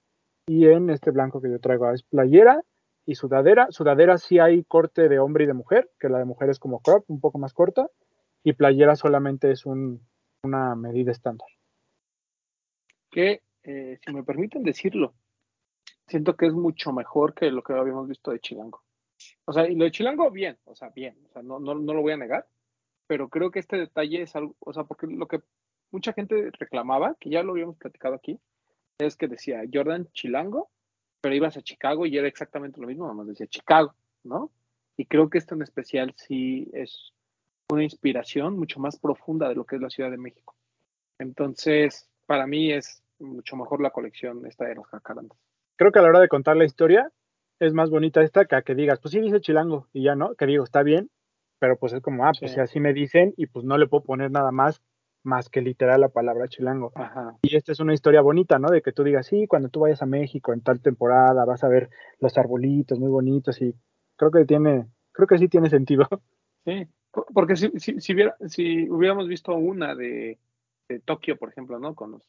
y en este blanco que yo traigo. Es playera y sudadera. Sudadera sí hay corte de hombre y de mujer, que la de mujer es como crop, un poco más corta, y playera solamente es un, una medida estándar. Que, eh, si me permiten decirlo, siento que es mucho mejor que lo que habíamos visto de Chilango. O sea, y lo de Chilango, bien, o sea, bien, o no, no, no lo voy a negar, pero creo que este detalle es algo, o sea, porque lo que mucha gente reclamaba, que ya lo habíamos platicado aquí, es que decía Jordan Chilango, pero ibas a Chicago y era exactamente lo mismo, nomás decía Chicago, ¿no? Y creo que esto en especial sí es una inspiración mucho más profunda de lo que es la Ciudad de México. Entonces, para mí es mucho mejor la colección esta de los jacarandas. Creo que a la hora de contar la historia es más bonita esta que a que digas, pues sí dice chilango y ya no, que digo, está bien, pero pues es como, ah, pues Sí. si así me dicen y pues no le puedo poner nada más más que literal la palabra chilango. Ajá. Y esta es una historia bonita, ¿no? De que tú digas, sí, cuando tú vayas a México en tal temporada vas a ver los arbolitos muy bonitos y creo que tiene, creo que sí tiene sentido. Sí, por- porque si, si, si, hubiera- si hubiéramos visto una de, de Tokio, por ejemplo, ¿no? Con los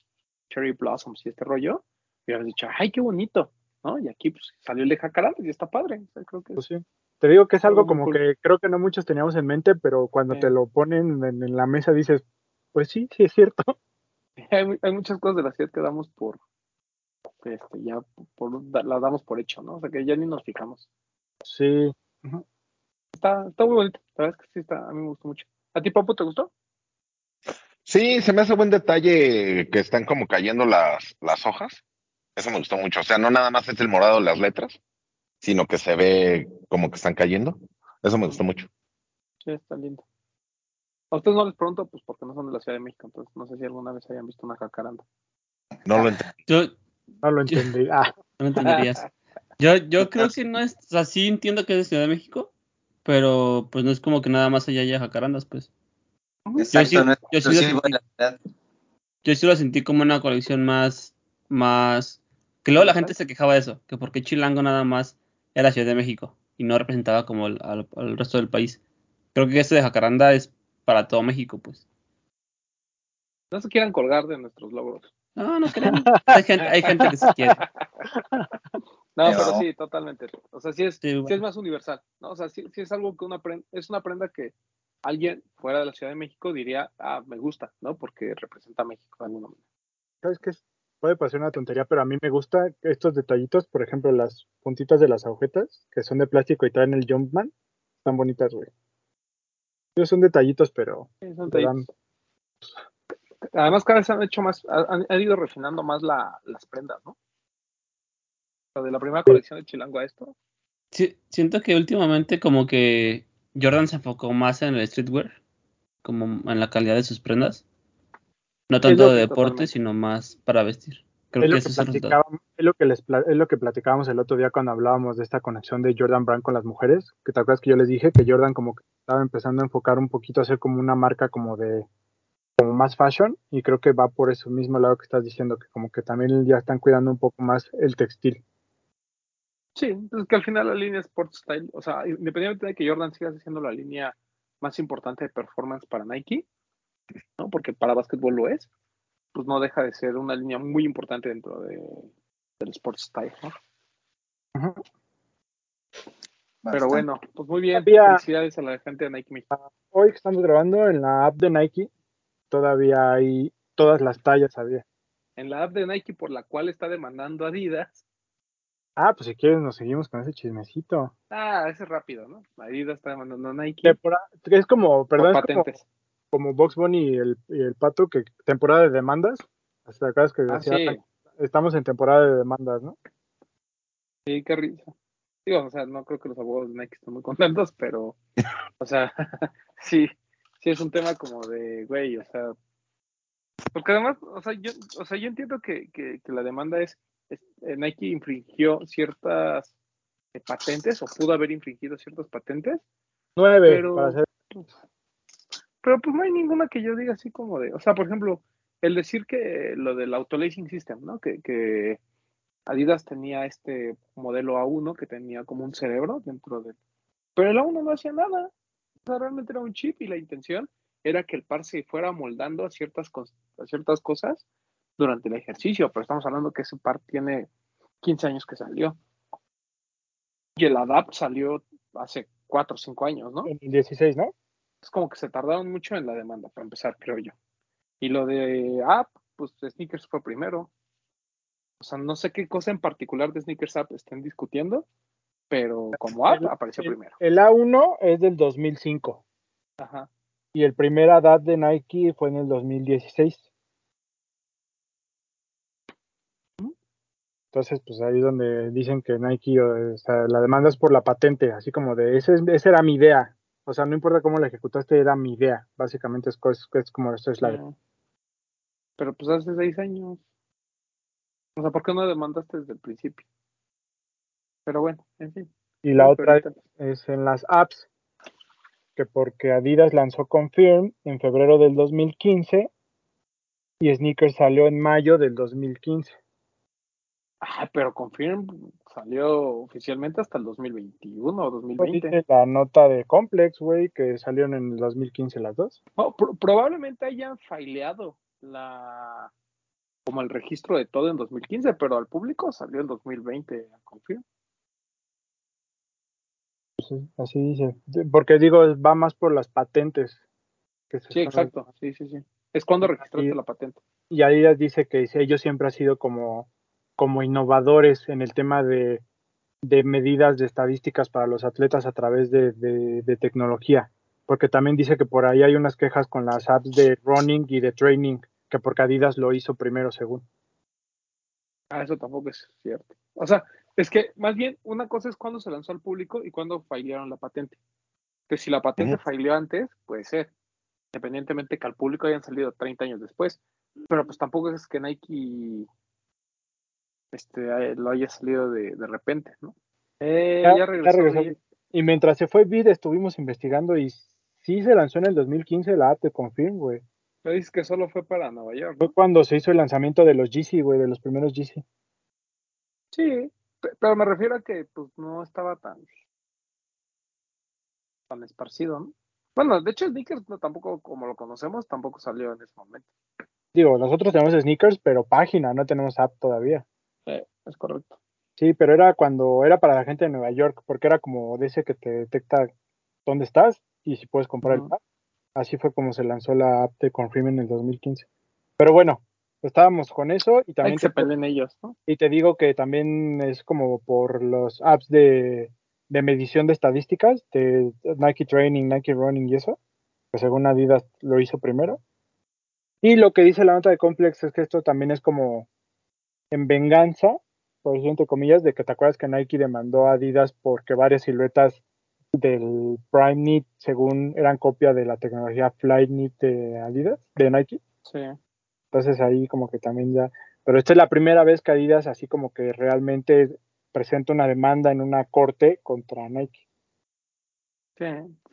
Cherry Blossoms y este rollo, hubiéramos dicho, ¡ay, qué bonito! ¿no? Y aquí pues, salió el de Jacarandas y está padre. O sea, creo que Pues sí. Te digo que es algo como cool. que creo que no muchos teníamos en mente, pero cuando Sí. te lo ponen en, en la mesa dices, pues sí, sí es cierto. hay, mu- hay muchas cosas de la ciudad que damos por, este, ya por, las damos por hecho, ¿no? O sea, que ya ni nos fijamos. Sí. Está, está muy bonito. La verdad es que sí, está, a mí me gustó mucho. ¿A ti, Papu, te gustó? Sí, se me hace buen detalle que están como cayendo las, las hojas. Eso me gustó mucho. O sea, no nada más es el morado de las letras, sino que se ve como que están cayendo. Eso me gustó mucho. Sí, está lindo. A ustedes no les pregunto, pues porque no son de la Ciudad de México, entonces no sé si alguna vez hayan visto una jacaranda. No lo entendí. Yo No lo entendí. Ah, no entenderías. Yo, yo creo que no es, o sea, sí entiendo que es de Ciudad de México, pero pues no es como que nada más allá haya jacarandas, pues. Exacto, sí- no es yo sí lo exclusivo de sentí. la ciudad. Yo sí lo sentí como una colección más, más, que luego la gente se quejaba de eso, que porque Chilango nada más era Ciudad de México y no representaba como el- al, al resto del país. Creo que este de Jacaranda es para todo México, pues. No se quieran colgar de nuestros logros. No, no queremos. Hay gente, hay gente que sí quiere. No, Pero- pero sí, totalmente. O sea, sí es, Sí, es más universal, ¿no? O sea, sí, sí es algo que una prenda, es una prenda que alguien fuera de la Ciudad de México diría, ah, me gusta, ¿no? Porque representa a México de alguna manera. ¿Sabes qué? Puede parecer una tontería, pero a mí me gusta estos detallitos, por ejemplo, las puntitas de las agujetas, que son de plástico y traen el Jumpman, están bonitas, güey. Ellos son detallitos, pero Sí, son dan- detallitos. Además, cada vez han hecho más, han, han ido refinando más la- las prendas, ¿no? O sea, de la primera colección de Chilango a esto. Sí, siento que últimamente como que Jordan se enfocó más en el streetwear, como en la calidad de sus prendas. No tanto de deporte, totalmente. sino más para vestir. Creo es, que lo que es platicábamos, es, lo que les, pla- es lo que platicábamos el otro día cuando hablábamos de esta conexión de Jordan Brand con las mujeres, que te acuerdas que yo les dije que Jordan como que estaba empezando a enfocar un poquito a ser como una marca como de como más fashion y creo que va por ese mismo lado que estás diciendo, que como que también ya están cuidando un poco más el textil. Sí, entonces que al final la línea Sport Style, o sea, independientemente de que Jordan siga siendo la línea más importante de performance para Nike, ¿no? Porque para básquetbol lo es, pues no deja de ser una línea muy importante dentro de, del Sport Style, ¿no? Pero bueno, pues muy bien, felicidades a la gente de Nike México. Hoy que estamos grabando en la app de Nike, todavía hay todas las tallas había. En la app de Nike por la cual está demandando Adidas, Ah, pues si quieres nos seguimos con ese chismecito. ah, ese es rápido, ¿no? Adidas está demandando a Nike es como, por perdón, es como, patentes. Como Box Bunny y el, y el Pato, que temporada de demandas. Hasta acá es que Ah, decía, sí, estamos en temporada de demandas, ¿no? sí, qué risa. Digo, o sea, no creo que los abogados de Nike estén muy contentos, pero, o sea, sí, sí es un tema como de, güey, o sea, porque además, o sea, yo, o sea, yo entiendo que, que, que la demanda es, es- eh, Nike infringió ciertas eh, patentes o pudo haber infringido ciertas patentes, Nueve, Pero- para hacer. Pero pues no hay ninguna que yo diga así como de, o sea, por ejemplo, el decir que lo del autolacing system, ¿no? Que, que Adidas tenía este modelo A1 que tenía como un cerebro dentro de... Pero el A1 no hacía nada. O sea, realmente era un chip y la intención era que el par se fuera moldando a ciertas, ciertas cosas durante el ejercicio, pero estamos hablando que ese par tiene 15 años que salió. Y el Adapt salió hace 4 o 5 años, ¿no? En el 16, ¿no? Es como que se tardaron mucho en la demanda, para empezar, creo yo. Y lo de App, pues Sneakers fue primero. O sea, no sé qué cosa en particular de Sneakers App estén discutiendo, pero como App El- apareció el- primero. El A1 es del 2005 Ajá. y el primer ADAT de Nike fue en el 2016. Entonces, pues ahí es donde dicen que Nike, o sea, la demanda es por la patente, así como de, ese, es- esa era mi idea. O sea, no importa cómo la ejecutaste, era mi idea. Básicamente es, co- es, es como esto es la... Sí. Pero pues hace seis años. O sea, ¿por qué no demandaste desde el principio? Pero bueno, en fin. Y la Pero otra ahorita- es en las apps, que porque Adidas lanzó Confirm en febrero del 2015 y Sneakers salió en mayo del 2015. Ah, pero Confirm salió oficialmente hasta el 2021 o Eso 2020. dice la nota de Complex, güey, que salieron en el 2015 las dos. No, pro- probablemente hayan faileado la como el registro de todo en 2015, pero al público salió en 2020, confío. Sí, así dice. Porque digo, va más por las patentes. que se Sí, exacto, sí, sí, sí. Es cuando registraste Y- la patente. Y Adidas dice que ellos siempre han sido como, como innovadores en el tema de, de medidas de estadísticas para los atletas a través de, de- de tecnología. Porque también dice que por ahí hay unas quejas con las apps de running y de training, que porque Adidas lo hizo primero según. Ah, eso tampoco es cierto. O sea, es que más bien una cosa es cuando se lanzó al público y cuando failearon la patente. Que si la patente faileó antes, puede ser. Independientemente que al público hayan salido 30 años después. Pero pues tampoco es que Nike este, eh, lo haya salido de, de repente, ¿no? Eh, Ya- ya, ya regresó. Y mientras se fue Vid, estuvimos investigando y sí se lanzó en el 2015 la app de Confirm, güey. Me dices que solo fue para Nueva York. Fue cuando se hizo el lanzamiento de los GC, güey, de los primeros GC. Sí, pe- pero me refiero a que pues no estaba tan tan esparcido, ¿no? Bueno, de hecho Sneakers no, tampoco, como lo conocemos, tampoco salió en ese momento. Digo, nosotros tenemos sneakers, pero página, no tenemos app todavía. Sí, es correcto. Sí, pero era cuando era para la gente de Nueva York, porque era como ese que te detecta dónde estás y si puedes comprar el app. Así fue como se lanzó la app de Confirm en el 2015. Pero bueno, estábamos con eso y también se peleen ellos, ¿no? y te digo que también es como por los apps de, de medición de estadísticas de Nike Training, Nike Running y eso, que según Adidas lo hizo primero. Y lo que dice la nota de Complex es que esto también es como en venganza, por decirlo entre comillas, de que te acuerdas que Nike demandó a Adidas porque varias siluetas del Prime Knit, según eran copia de la tecnología Flight Knit de Adidas, de Nike. Sí. Entonces ahí como que también ya, Pero esta es la primera vez que Adidas así como que realmente presenta una demanda en una corte contra Nike. Sí,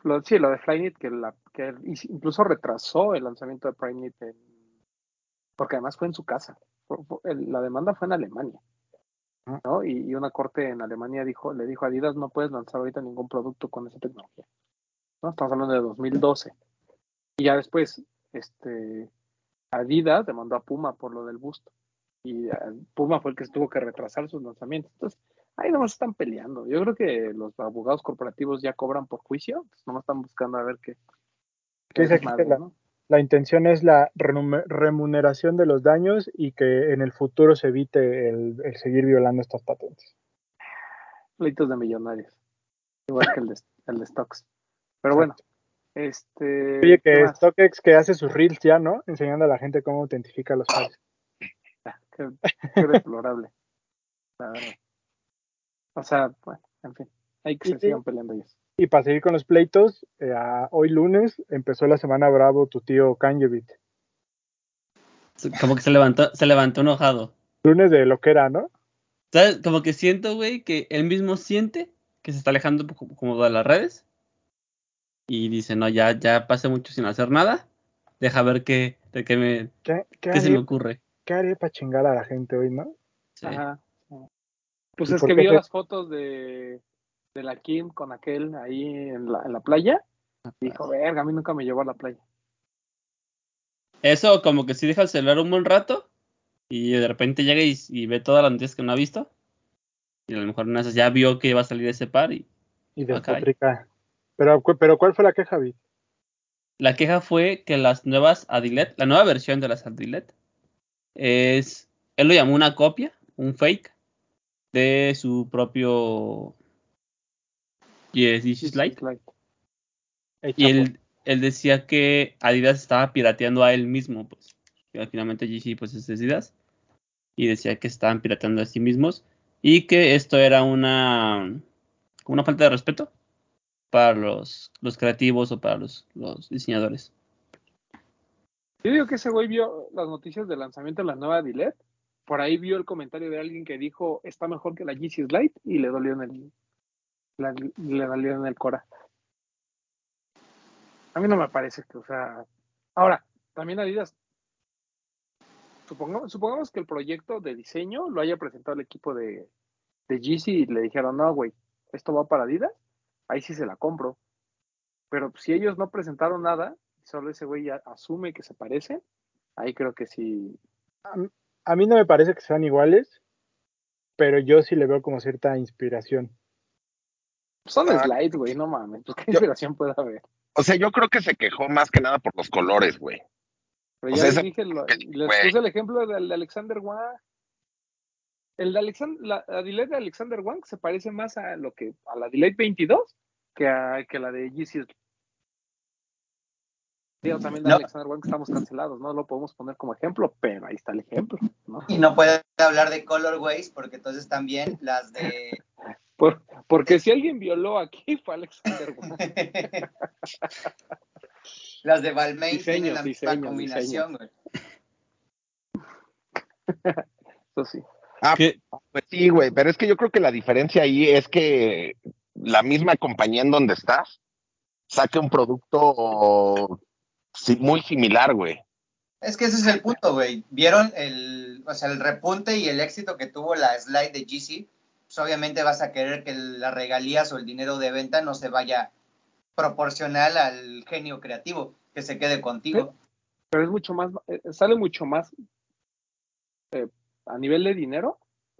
lo, sí, lo de Flyknit que, la, que incluso retrasó el lanzamiento de Primeknit porque además fue en su casa. La demanda fue en Alemania. ¿no? Y, y, una corte en Alemania dijo, le dijo a Adidas no puedes lanzar ahorita ningún producto con esa tecnología. ¿no? Estamos hablando de 2012. Y ya después, este, Adidas demandó a Puma por lo del busto. Y eh, Puma fue el que tuvo que retrasar sus lanzamientos. Entonces, ahí nomás están peleando. Yo creo que los abogados corporativos ya cobran por juicio, pues nomás están buscando a ver qué. qué es madre, la, ¿no? La, intención es la remuneración de los daños y que en el futuro se evite el, el seguir violando estas patentes. Pleitos de millonarios. Igual que el de, el de Stocks. Pero bueno, este. Oye, que StockX que hace sus reels ya, ¿no? Enseñando a la gente cómo autentifica los files. Qué, qué deplorable. La verdad. O sea, bueno, en fin, hay que se sigan peleando ellos. Y para seguir con los pleitos, eh, hoy lunes empezó la semana bravo tu tío Kanjevit. Como que se levantó, se levantó enojado. Lunes de lo que era, ¿no? ¿Sabes? Como que siento, güey, que él mismo siente que se está alejando como de las redes. Y dice, no, ya, ya pasé mucho sin hacer nada. Deja ver qué, de qué me, ¿Qué, qué, qué se me ocurre. ¿Qué haré para chingar a la gente hoy, no? Sí. Ajá. Pues es que vio las fotos de, de, la Kim con aquel ahí en la, en la playa. Y dijo, verga, a mí nunca me llevó a la playa. Eso como que sí deja el celular un buen rato y de repente llega y, y ve todas las noticias que no ha visto. Y a lo mejor una ya vio que iba a salir ese par y... Y despotrica. pero, pero ¿cuál fue la queja, Vic? La queja fue que las nuevas Adilet, la nueva versión de las Adilet, es, él lo llamó una copia, un fake, de su propio Yes, This is Light. Y él, él, decía que Adidas estaba pirateando a él mismo, pues. Y finalmente GC pues es Adidas. Y decía que estaban pirateando a sí mismos. Y que esto era una, una falta de respeto para los, los creativos o para los, los diseñadores. Yo digo que ese güey vio las noticias del lanzamiento de la nueva Dilet. Por ahí vio el comentario de alguien que dijo está mejor que la GC Slide y le dolió en el le en el cora. A mí no me parece que, o sea, ahora, también Adidas, supongamos, supongamos que el proyecto de diseño lo haya presentado el equipo de, de GC y le dijeron, no, güey, esto va para Adidas, ahí sí se la compro. Pero si ellos no presentaron nada, solo ese güey asume que se parecen, ahí creo que sí. A, a mí no me parece que sean iguales, pero yo sí le veo como cierta inspiración. Son ah, slides, güey, no mames. Pues, ¿Qué inspiración puede haber? O sea, yo creo que se quejó más que nada por los colores, güey. Pero ya sea, les, dije, lo, les puse el ejemplo del de Alexander Wang. El de Alexander, la, la delay de Alexander Wang se parece más a lo que a la delay 22 que a que la de GC. Digo, también de no. Alexander Wang estamos cancelados, no lo podemos poner como ejemplo, pero ahí está el ejemplo. ¿no? Y no puede hablar de colorways porque entonces también las de por, porque si alguien violó aquí fue Alexander Wang. Las de Balmain tienen la misma combinación, güey. Eso sí. Ah, pues sí, güey, pero es que yo creo que la diferencia ahí es que la misma compañía en donde estás saque un producto muy similar, güey. Es que ese es el punto, güey. Vieron el, o sea, el repunte y el éxito que tuvo la slide de GC pues obviamente vas a querer que las regalías o el dinero de venta no se vaya proporcional al genio creativo, que se quede contigo. Pero es mucho más, eh, sale mucho más eh, a nivel de dinero,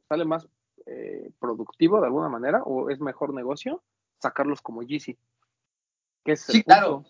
sale más eh, productivo de alguna manera, o es mejor negocio sacarlos como Yeezy. Que es sí, claro,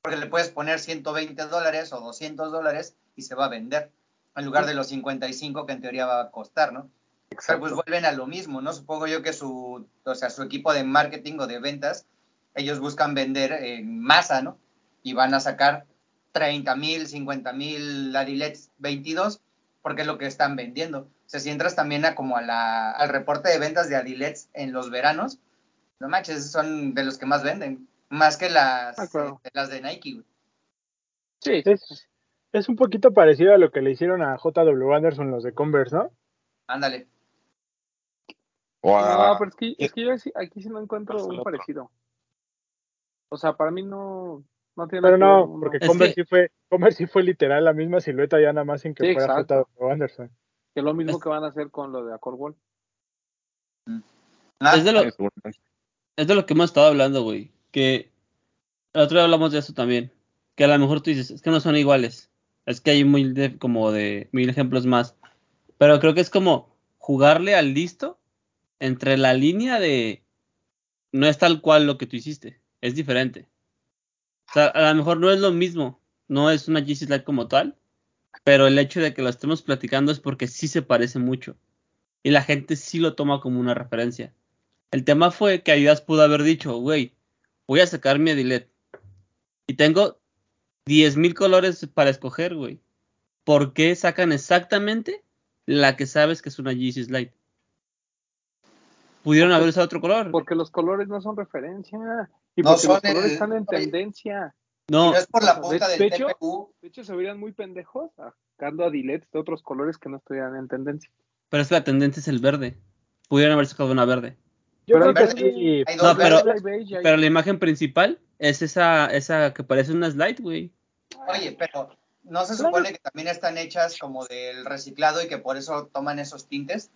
porque le puedes poner 120 dólares o 200 dólares y se va a vender, en lugar de los 55 que en teoría va a costar, ¿no? Exacto. pues vuelven a lo mismo, ¿no? Supongo yo que su, o sea, su equipo de marketing o de ventas, ellos buscan vender en masa, ¿no? Y van a sacar 30 mil, 50 mil Adilets 22, porque es lo que están vendiendo. O sea, si entras también a como a la, al reporte de ventas de Adilets en los veranos, no manches, son de los que más venden, más que las, ah, claro. eh, las de Nike, güey. Sí, es un poquito parecido a lo que le hicieron a JW Anderson los de Converse, ¿no? Ándale. No, pero es que, es que yo aquí sí no encuentro un parecido. O sea, para mí no, no tiene Pero no, porque Converse, sí fue, Converse sí fue literal la misma silueta ya nada más sin que fuera JW Anderson. Que es lo mismo que van a hacer con lo de Accord Wall. Mm. es, de lo, es de lo que hemos estado hablando, güey. Que el otro día hablamos de eso también. Que a lo mejor tú dices, es que no son iguales. Es que hay muy de, como de mil ejemplos más. Pero creo que es como jugarle al listo entre la línea de no es tal cual lo que tú hiciste, es diferente. O sea, a lo mejor no es lo mismo, no es una GC Slide como tal, pero el hecho de que lo estemos platicando es porque sí se parece mucho y la gente sí lo toma como una referencia. El tema fue que Adidas pudo haber dicho, güey, voy a sacar mi Adilet y tengo 10.000 colores para escoger, güey. ¿Por qué sacan exactamente la que sabes que es una Yeezy Slide? Pudieron haber usado otro color. Porque los colores no son referencia. Y porque los colores están en tendencia. No, es por la punta de, del hecho, De hecho, se verían muy pendejos sacando a de otros colores que no estuvieran en tendencia. Pero es que la tendencia es el verde. Pudieron haber sacado una verde. Yo creo que sí. No, pero, pero la imagen principal es esa, esa que parece una slide, güey. Oye, pero ¿no se supone que también están hechas como del reciclado y que por eso toman esos tintes?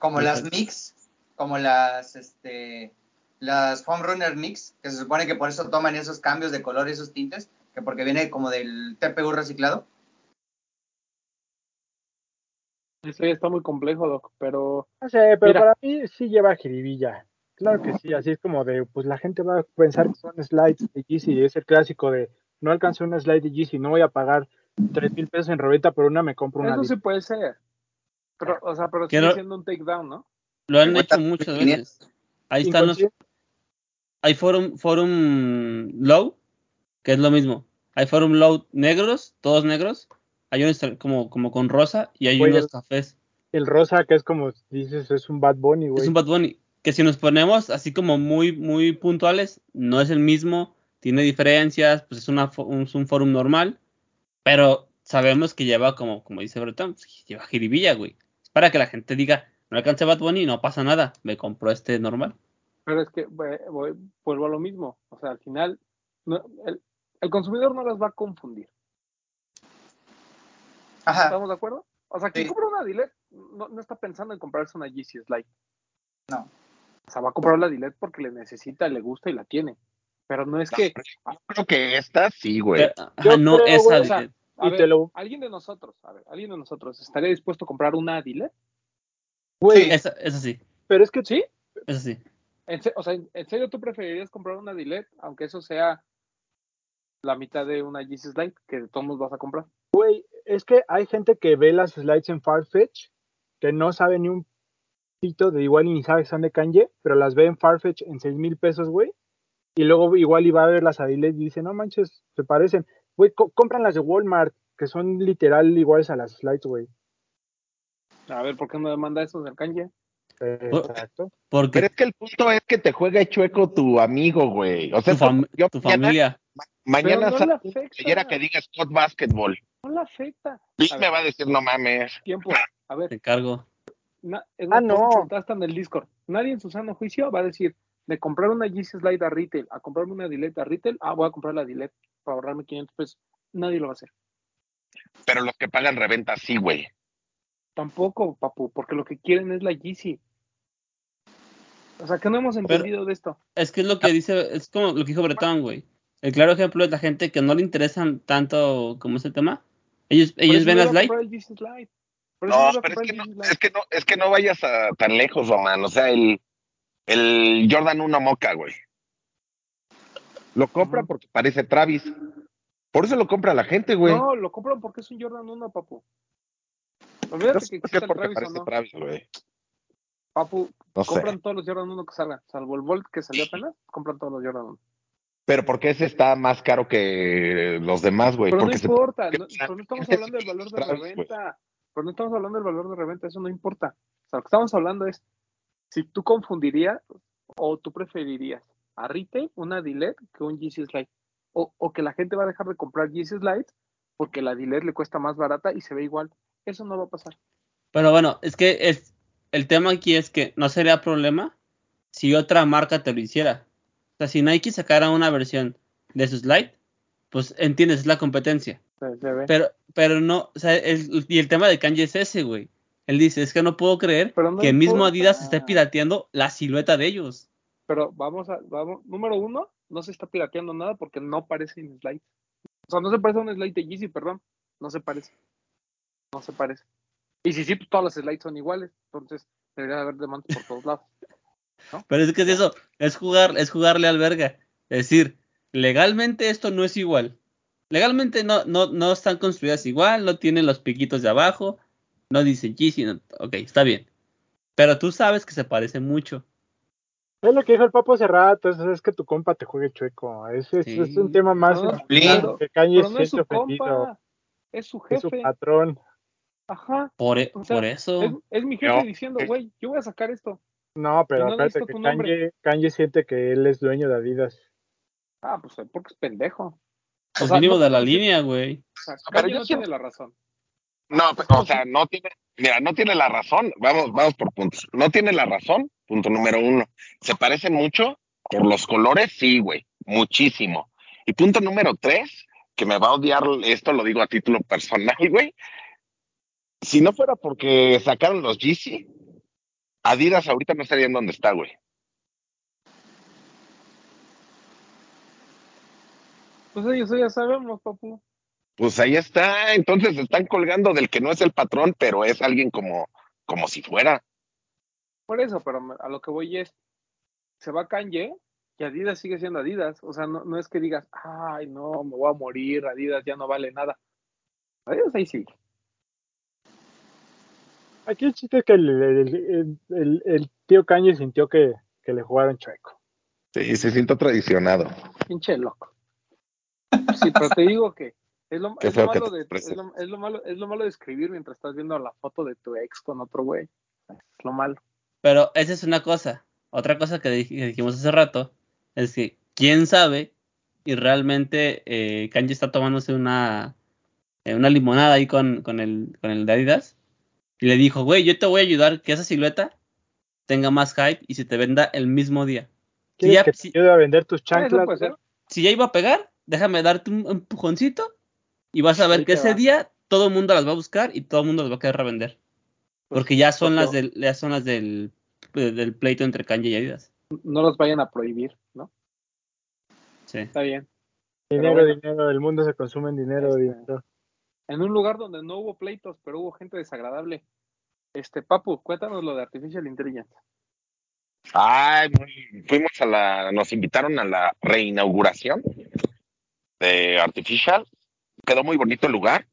Como las mix, como las, este, las Foam Runner Mix, que se supone que por eso toman esos cambios de color y esos tintes, que porque viene como del TPU reciclado. Eso ya está muy complejo, Doc, pero... No sé, pero para mí sí lleva jiribilla. Claro que sí, así es como de, pues la gente va a pensar que son slides de Yeezy, es el clásico de, no alcancé una slide de Yeezy, no voy a pagar tres mil pesos en reventa, pero una me compro una. Eso sí puede ser. Pero, o sea, pero sigue siendo un takedown, ¿no? Lo han hecho muchas veces. Ahí están los, hay forum, forum low, que es lo mismo. Hay forum low negros, todos negros. Hay unos como, como con rosa y hay unos cafés. El rosa, que es como dices, es un Bad Bunny, güey. Es un Bad Bunny. Que si nos ponemos así como muy, muy puntuales, no es el mismo, tiene diferencias, pues es, una, un, un forum normal, pero sabemos que lleva, como, como dice Breton, pues, lleva jiribilla, güey. Para que la gente diga, no alcancé Bad Bunny, no pasa nada, me compro este normal. Pero es que vuelvo a lo mismo. O sea, al final, el, consumidor no las va a confundir. Ajá. ¿Estamos de acuerdo? O sea, quien compra una Dilet no, no, está pensando en comprarse una Yeezy Slide. No. O sea, va a comprar la Dilet porque le necesita, le gusta y la tiene. Pero no es que. Yo creo que esta sí, güey. Ajá, no esa Alguien de nosotros, a ver, alguien de nosotros estaría dispuesto a comprar una Dilet. Güey. Esa, esa sí. Pero es que. ¿Sí? Esa sí o sea, ¿en serio tú preferirías comprar una Dilet, aunque eso sea la mitad de una Yeezy Slide que de todos vas a comprar? Güey, es que hay gente que ve las slides en Farfetch que no sabe ni un pito de igual y ni sabe que son de Kanye, pero las ve en Farfetch en 6 mil pesos, güey. Y luego igual iba a ver las Adilet y dice, no manches, se parecen. Güey, compran las de Walmart, que son literal iguales a las slides, güey. A ver, ¿por qué no demanda eso del Kanye? Exacto. Porque... Pero es que el punto es que te juega chueco tu amigo, güey. O sea, tu, familia. Mañana no que diga Scott Basketball. No la afecta. Luis me va a decir, no mames. Tiempo. A ver. Te encargo. ah, no. En el Discord. Nadie en su sano juicio va a decir, de comprar una Yeezy Slide a retail a comprarme una Dilette a retail, ah, voy a comprar la Dilette para ahorrarme 500 pesos. Nadie lo va a hacer. Pero los que pagan reventa sí, güey. Tampoco, papu, porque lo que quieren es la Yeezy. O sea, que no hemos entendido de esto. Es que es lo que dice, es como lo que dijo Bretón, güey. El claro ejemplo es la gente que no le interesan tanto como ese tema. Ellos, ellos ven las light. No, pero es que no, es que no, es que no vayas a tan lejos, Román. O sea, el, el Jordan 1 Moca, güey. Lo compra porque parece Travis. Por eso lo compra la gente, güey. No, lo compran porque es un Jordan 1, papu. Olvídate que existe Travis o no. Travis, güey. Papu, compran todos los Jordan 1 que salgan, salvo el Volt que salió apenas, compran todos los Jordan 1. Pero ¿por qué ese está más caro que los demás, güey? Pero no importa, no, pero no estamos hablando del valor de reventa. Pero no estamos hablando del valor de reventa, eso no importa. O sea, lo que estamos hablando es si tú confundirías o tú preferirías a retail una Dilet que un GC Slide. o, o, que la gente va a dejar de comprar Jesus Light porque la Dilet le cuesta más barata y se ve igual. Eso no va a pasar. Pero bueno, es que es, el tema aquí es que no sería problema si otra marca te lo hiciera. O sea, si Nike sacara una versión de su slide, pues entiendes, es la competencia. Pero, pero no, o sea, y el tema de Kanye es ese, güey. Él dice, es que no puedo creer que el mismo Adidas esté pirateando la silueta de ellos. Pero vamos a, vamos, número uno, no se está pirateando nada porque no parece en slide. O sea, no se parece a un slide de Yeezy, perdón. No se parece. No se parece. Y si sí, pues todas las slides son iguales. Entonces, debería haber demandas por todos lados. Pero es que es eso, es jugar, es jugarle al verga. Es decir, legalmente esto no es igual. Legalmente no, no, no están construidas igual, no tienen los piquitos de abajo, no dicen Yeezy, no, ok, está bien. Pero tú sabes que se parece mucho. Es lo que dijo el Papo hace rato, es, que tu compa te juegue chueco. Es, es, un tema más no, que Cañe no es su compa, es su jefe. Es su patrón. Ajá. Por, e, por eso. Es, mi jefe diciendo, güey, yo voy a sacar esto. No, pero no espérate, que Kanye, Kanye, siente que él es dueño de Adidas. Ah, pues porque es pendejo. Pues mínimo de la línea, güey. O sea, pero no tiene la razón. No, o sea, no tiene, mira, no tiene la razón. Vamos, vamos por puntos. No tiene la razón, punto número uno. ¿Se parecen mucho? Por los colores, sí, güey, muchísimo. Y punto número tres, que me va a odiar, esto lo digo a título personal, güey. Si no fuera porque sacaron los GC, Adidas ahorita no estaría en donde está, güey. Pues eso ya sabemos, papu. Pues ahí está, entonces están colgando del que no es el patrón, pero es alguien como, como si fuera. Por eso, pero a lo que voy es, se va Kanye y Adidas sigue siendo Adidas. O sea, no, no es que digas, ay, no, me voy a morir, Adidas ya no vale nada. Adidas ahí sigue. Aquí el chiste es que el, el, tío Kanye sintió que, que le jugaron chueco. Sí, se sintió tradicionado. Pinche loco. Sí, pero te digo que es lo, malo de, es, lo, malo, es lo malo de escribir mientras estás viendo la foto de tu ex con otro güey. Es lo malo. Pero esa es una cosa. Otra cosa que, dijimos hace rato es que quién sabe y realmente eh, Kanji está tomándose una, eh, una limonada ahí con, con, el, con el de Adidas y le dijo, güey, yo te voy a ayudar que esa silueta tenga más hype y se te venda el mismo día. Si ya, que te a vender tus chanclas? Si ya iba a pegar, déjame darte un empujoncito y vas a ver que ese día todo el mundo las va a buscar y todo el mundo las va a querer revender. Porque ya son las del, ya son las del, del pleito entre Kanye y Adidas. No los vayan a prohibir, ¿no? Sí. Está bien. Dinero, dinero, el mundo se consume en dinero, este, dinero. En un lugar donde no hubo pleitos, pero hubo gente desagradable. Este, Papu, cuéntanos lo de Artificial Intelligence. Ay, fuimos a la, nos invitaron a la reinauguración de Artificial quedó muy bonito el lugar.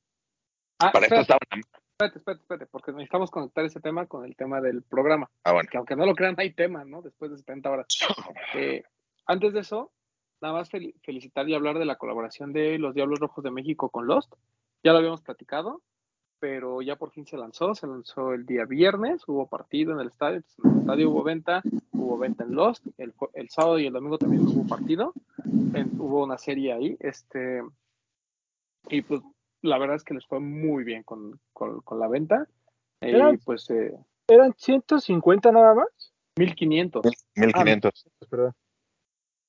Ah, Para espérate, esto Espérate, espérate, espérate, porque necesitamos conectar ese tema con el tema del programa. Ah, bueno. Que aunque no lo crean, hay tema, ¿no? Después de 70 horas. Eh, antes de eso, nada más felicitar y hablar de la colaboración de los Diablos Rojos de México con Lost. Ya lo habíamos platicado, pero ya por fin se lanzó. Se lanzó el día viernes, hubo partido en el estadio. en el estadio hubo venta, hubo venta en Lost. El, el sábado y el domingo también hubo partido. hubo una serie ahí. Este y pues la verdad es que les fue muy bien con, la venta. y pues... Eh, ¿Eran 150 nada más? 1500. 1500. Ah, perdón.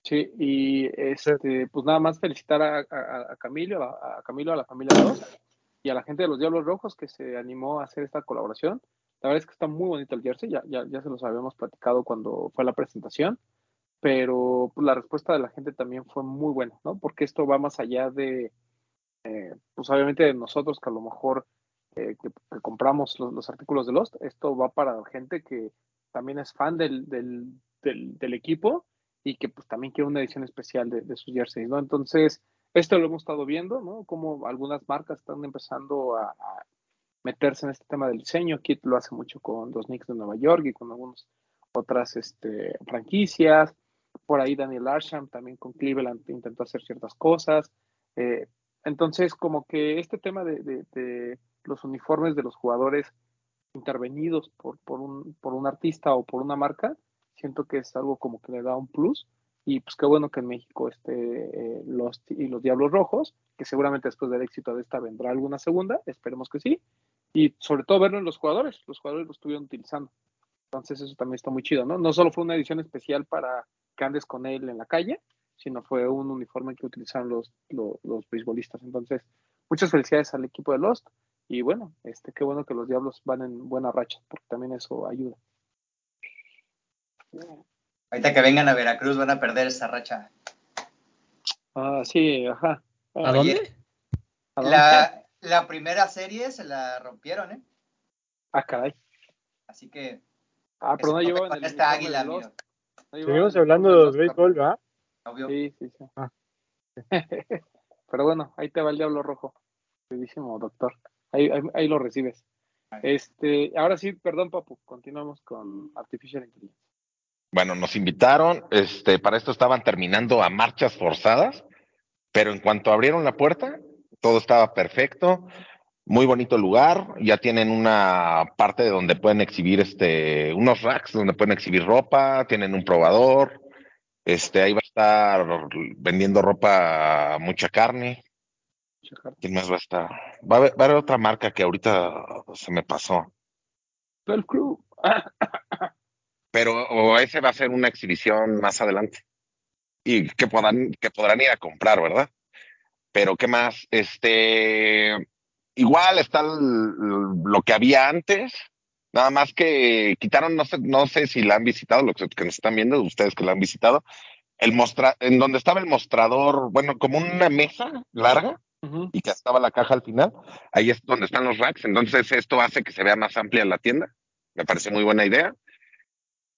Sí, y este, pues nada más felicitar a, a, Camilo, a, Camilo, a la familia 2 y a la gente de los Diablos Rojos que se animó a hacer esta colaboración. La verdad es que está muy bonito el jersey, ya, ya, ya se los habíamos platicado cuando fue la presentación, pero pues, la respuesta de la gente también fue muy buena, ¿no? Porque esto va más allá de, eh, pues obviamente nosotros que a lo mejor eh, que, compramos los, artículos de Lost, esto va para gente que también es fan del, del, equipo y que pues también quiere una edición especial de, sus jerseys, ¿no? Entonces, esto lo hemos estado viendo, ¿no? Como algunas marcas están empezando a, meterse en este tema del diseño. Kit lo hace mucho con los Knicks de Nueva York y con algunas otras este, franquicias. Por ahí Daniel Arsham también con Cleveland intentó hacer ciertas cosas. Eh, entonces, como que este tema de, los uniformes de los jugadores intervenidos por, un artista o por una marca, siento que es algo como que le da un plus y pues qué bueno que en México esté eh, los, y los Diablos Rojos, que seguramente después del éxito de esta vendrá alguna segunda, esperemos que sí, y sobre todo verlo en los jugadores, los jugadores lo estuvieron utilizando. Entonces eso también está muy chido, ¿no? No solo fue una edición especial para que andes con él en la calle, sino fue un uniforme que utilizaron los, los, los beisbolistas. Entonces, muchas felicidades al equipo de Lost y bueno, este, qué bueno que los Diablos van en buena racha, porque también eso ayuda. Ahorita que vengan a Veracruz van a perder esa racha. Ah, sí, ajá. ¿A dónde? La, la primera serie se la rompieron, ¿eh? Ah, caray. Así que. Ah, pero no el. Esta águila, no Seguimos hablando de los béisbol, ¿verdad? Obvio. Sí, sí, sí. Ah. pero bueno, ahí te va el diablo rojo. Queridísimo doctor. Ahí, ahí, ahí lo recibes. Este, ahora sí, perdón, Papu, continuamos con Artificial Intelligence. Bueno, nos invitaron, este, para esto estaban terminando a marchas forzadas, pero en cuanto abrieron la puerta, todo estaba perfecto, muy bonito lugar, ya tienen una parte donde pueden exhibir este, unos racks donde pueden exhibir ropa, tienen un probador, este, ahí va a estar vendiendo ropa, mucha carne. ¿Quién más va a estar? Va a haber, otra marca que ahorita se me pasó. El Crew. pero o ese va a ser una exhibición más adelante y que podrán que podrán ir a comprar, ¿verdad? Pero qué más, este igual está lo que había antes, nada más que quitaron no sé no sé si la han visitado los que nos están viendo ustedes que la han visitado el mostra en donde estaba el mostrador, bueno, como una mesa larga y que estaba la caja al final, ahí es donde están los racks, entonces esto hace que se vea más amplia la tienda. Me parece muy buena idea.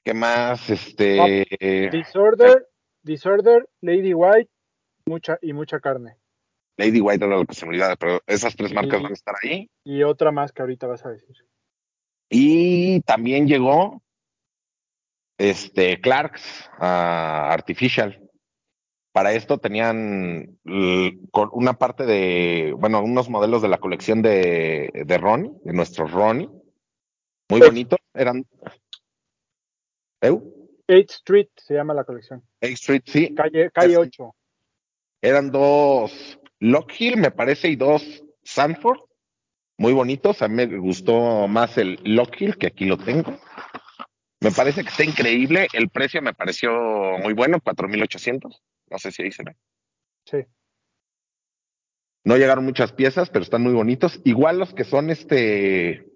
¿Qué más? Este. Disorder, Disorder, Lady White mucha, y mucha carne. Lady White era lo que se me olvidaba, pero esas tres marcas van a estar ahí. Y otra más que ahorita vas a decir. Y también llegó este Clarks Artificial. Para esto tenían una parte de, bueno, unos modelos de la colección de, de Ronnie, de nuestro Ronnie. Muy bonitos. Eran, ¿Eu? 8 Street se llama la colección. 8 Street, sí. Calle, calle 8. Eran dos Lockhill, me parece, y dos Sanford. Muy bonitos. A mí me gustó más el Lockhill, que aquí lo tengo. Me parece que está increíble. El precio me pareció muy bueno, 4,800. No sé si ahí se ve. Sí. No llegaron muchas piezas, pero están muy bonitos. Igual los que son este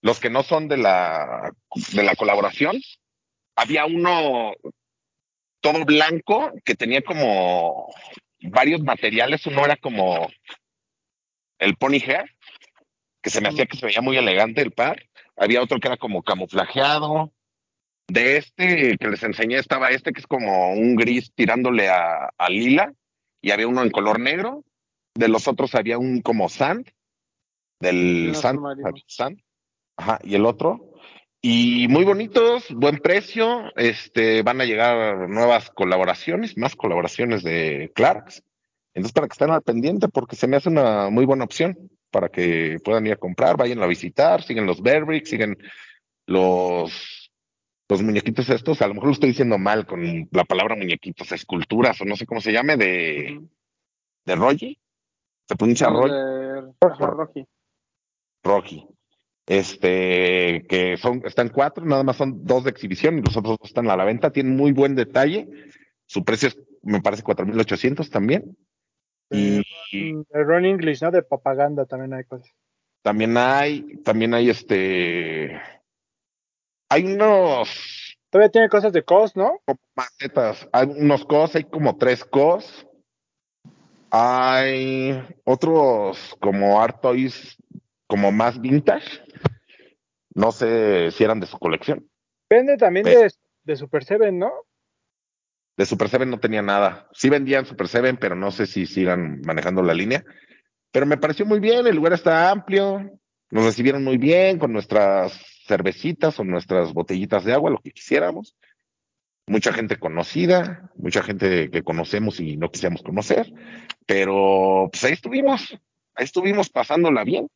los que no son de la, de la colaboración, había uno todo blanco que tenía como varios materiales. Uno era como el pony hair, que se me hacía que se veía muy elegante el par. Había otro que era como camuflajeado. De este que les enseñé estaba este que es como un gris tirándole a, a lila y había uno en color negro. De los otros había un como sand, del sand, sand, Ajá, y el otro. Y muy bonitos, buen precio. Este, van a llegar nuevas colaboraciones, más colaboraciones de Clarks. Entonces, para que estén al pendiente, porque se me hace una muy buena opción para que puedan ir a comprar, vayan a visitar, siguen los Berbricks, siguen los, los muñequitos estos. A lo mejor lo estoy diciendo mal con la palabra muñequitos, esculturas, o no sé cómo se llame, de, de Rocky. Se pronuncia Rocky. Rocky este, que son, están cuatro, nada más son dos de exhibición y los otros dos están a la venta, tienen muy buen detalle, su precio es, me parece, 4.800 también. Y, el Ron English, ¿no? De propaganda también hay cosas. También hay, también hay este, hay unos... Todavía tiene cosas de COS, ¿no? Macetas, hay unos COS, hay como tres COS. Hay otros como Art Toys como más vintage. No sé si eran de su colección. Vende también de, de, Super Seven, ¿no? De Super Seven no tenía nada. Sí vendían Super Seven, pero no sé si sigan manejando la línea. Pero me pareció muy bien, el lugar está amplio, nos recibieron muy bien con nuestras cervecitas o nuestras botellitas de agua, lo que quisiéramos. Mucha gente conocida, mucha gente que conocemos y no quisiéramos conocer, pero pues ahí estuvimos, ahí estuvimos pasándola bien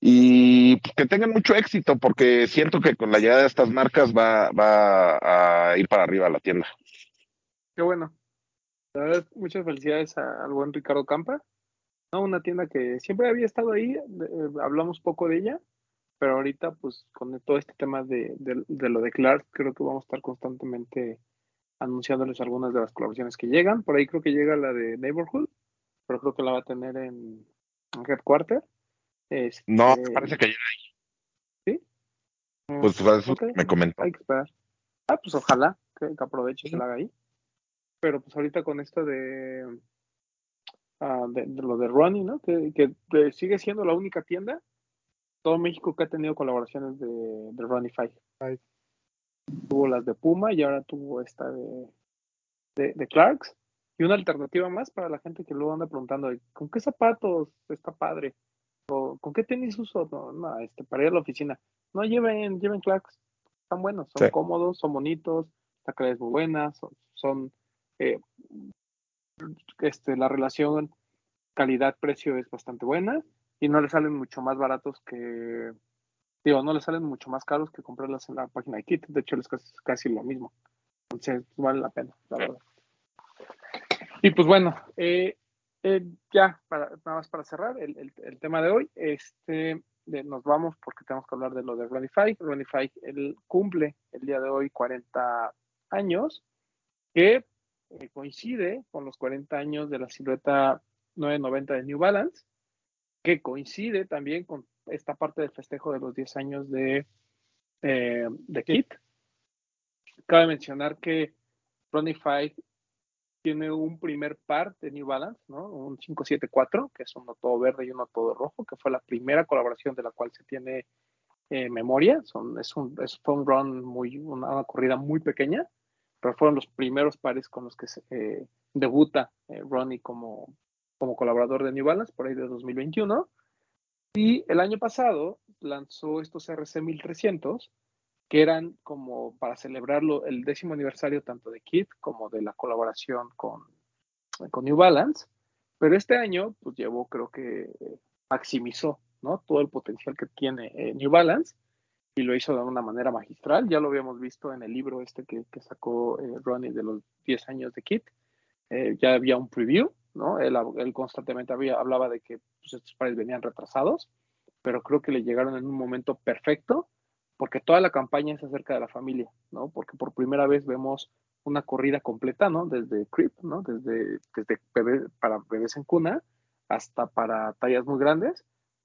y pues, que tengan mucho éxito porque siento que con la llegada de estas marcas va, va a ir para arriba la tienda. Qué bueno. La verdad, muchas felicidades al buen Ricardo Campa. ¿no? Una tienda que siempre había estado ahí, eh, hablamos poco de ella, pero ahorita, pues, con todo este tema de, de, lo de Clark, creo que vamos a estar constantemente anunciándoles algunas de las colaboraciones que llegan. Por ahí creo que llega la de Neighborhood, pero creo que la va a tener en, Headquarter. Este, no, parece que llega ahí. ¿Sí? Pues eso me comentó. Hay que esperar. Ah, pues ojalá que, aproveche y que la haga ahí. Pero pues ahorita con esto de, uh, de, lo de Ronnie, ¿no? Que, que, sigue siendo la única tienda todo México que ha tenido colaboraciones de, de Ronnie Five. Tuvo las de Puma y ahora tuvo esta de, de, Clarks. Y una alternativa más para la gente que luego anda preguntando, ¿con qué zapatos está padre? ¿O con qué tenis uso? No, no, este, para ir a la oficina. No, lleven, lleven Clarks. Están buenos, son cómodos, son bonitos, la calidad es muy buena, son, eh, este, la relación calidad-precio es bastante buena y no le salen mucho más baratos que, digo, no le salen mucho más caros que comprarlas en la página de Kit. De hecho, es casi, lo mismo. Entonces, vale la pena, la verdad. Y pues bueno, eh, eh, ya, para, nada más para cerrar el, el, tema de hoy, este, nos vamos porque tenemos que hablar de lo de. Ronnie Five, él cumple el día de hoy 40 años, que eh, coincide con los 40 años de la silueta 990 de New Balance, que coincide también con esta parte del festejo de los 10 años de, eh, de Kit. Cabe mencionar que Ronnie Five tiene un primer par de New Balance, ¿no? Un 574, que es uno todo verde y uno todo rojo, que fue la primera colaboración de la cual se tiene eh, memoria. Son, es un, es, fue un run muy, una corrida muy pequeña pero fueron los primeros pares con los que se, eh, debuta eh, Ronnie como, como colaborador de New Balance, por ahí de 2021. Y el año pasado lanzó estos RC 1300, que eran como para celebrarlo el décimo aniversario tanto de Kit como de la colaboración con, con New Balance. Pero este año, pues llevó, creo que maximizó ¿no? todo el potencial que tiene eh, New Balance y lo hizo de una manera magistral. Ya lo habíamos visto en el libro este que, sacó eh, Ronnie de los 10 años de Kit. Eh, ya había un preview, ¿no? Él, constantemente había, hablaba de que pues, estos pares venían retrasados, pero creo que le llegaron en un momento perfecto, porque toda la campaña es acerca de la familia, ¿no? Porque por primera vez vemos una corrida completa, ¿no? Desde Crip, ¿no? Desde, desde para bebés en cuna hasta para tallas muy grandes.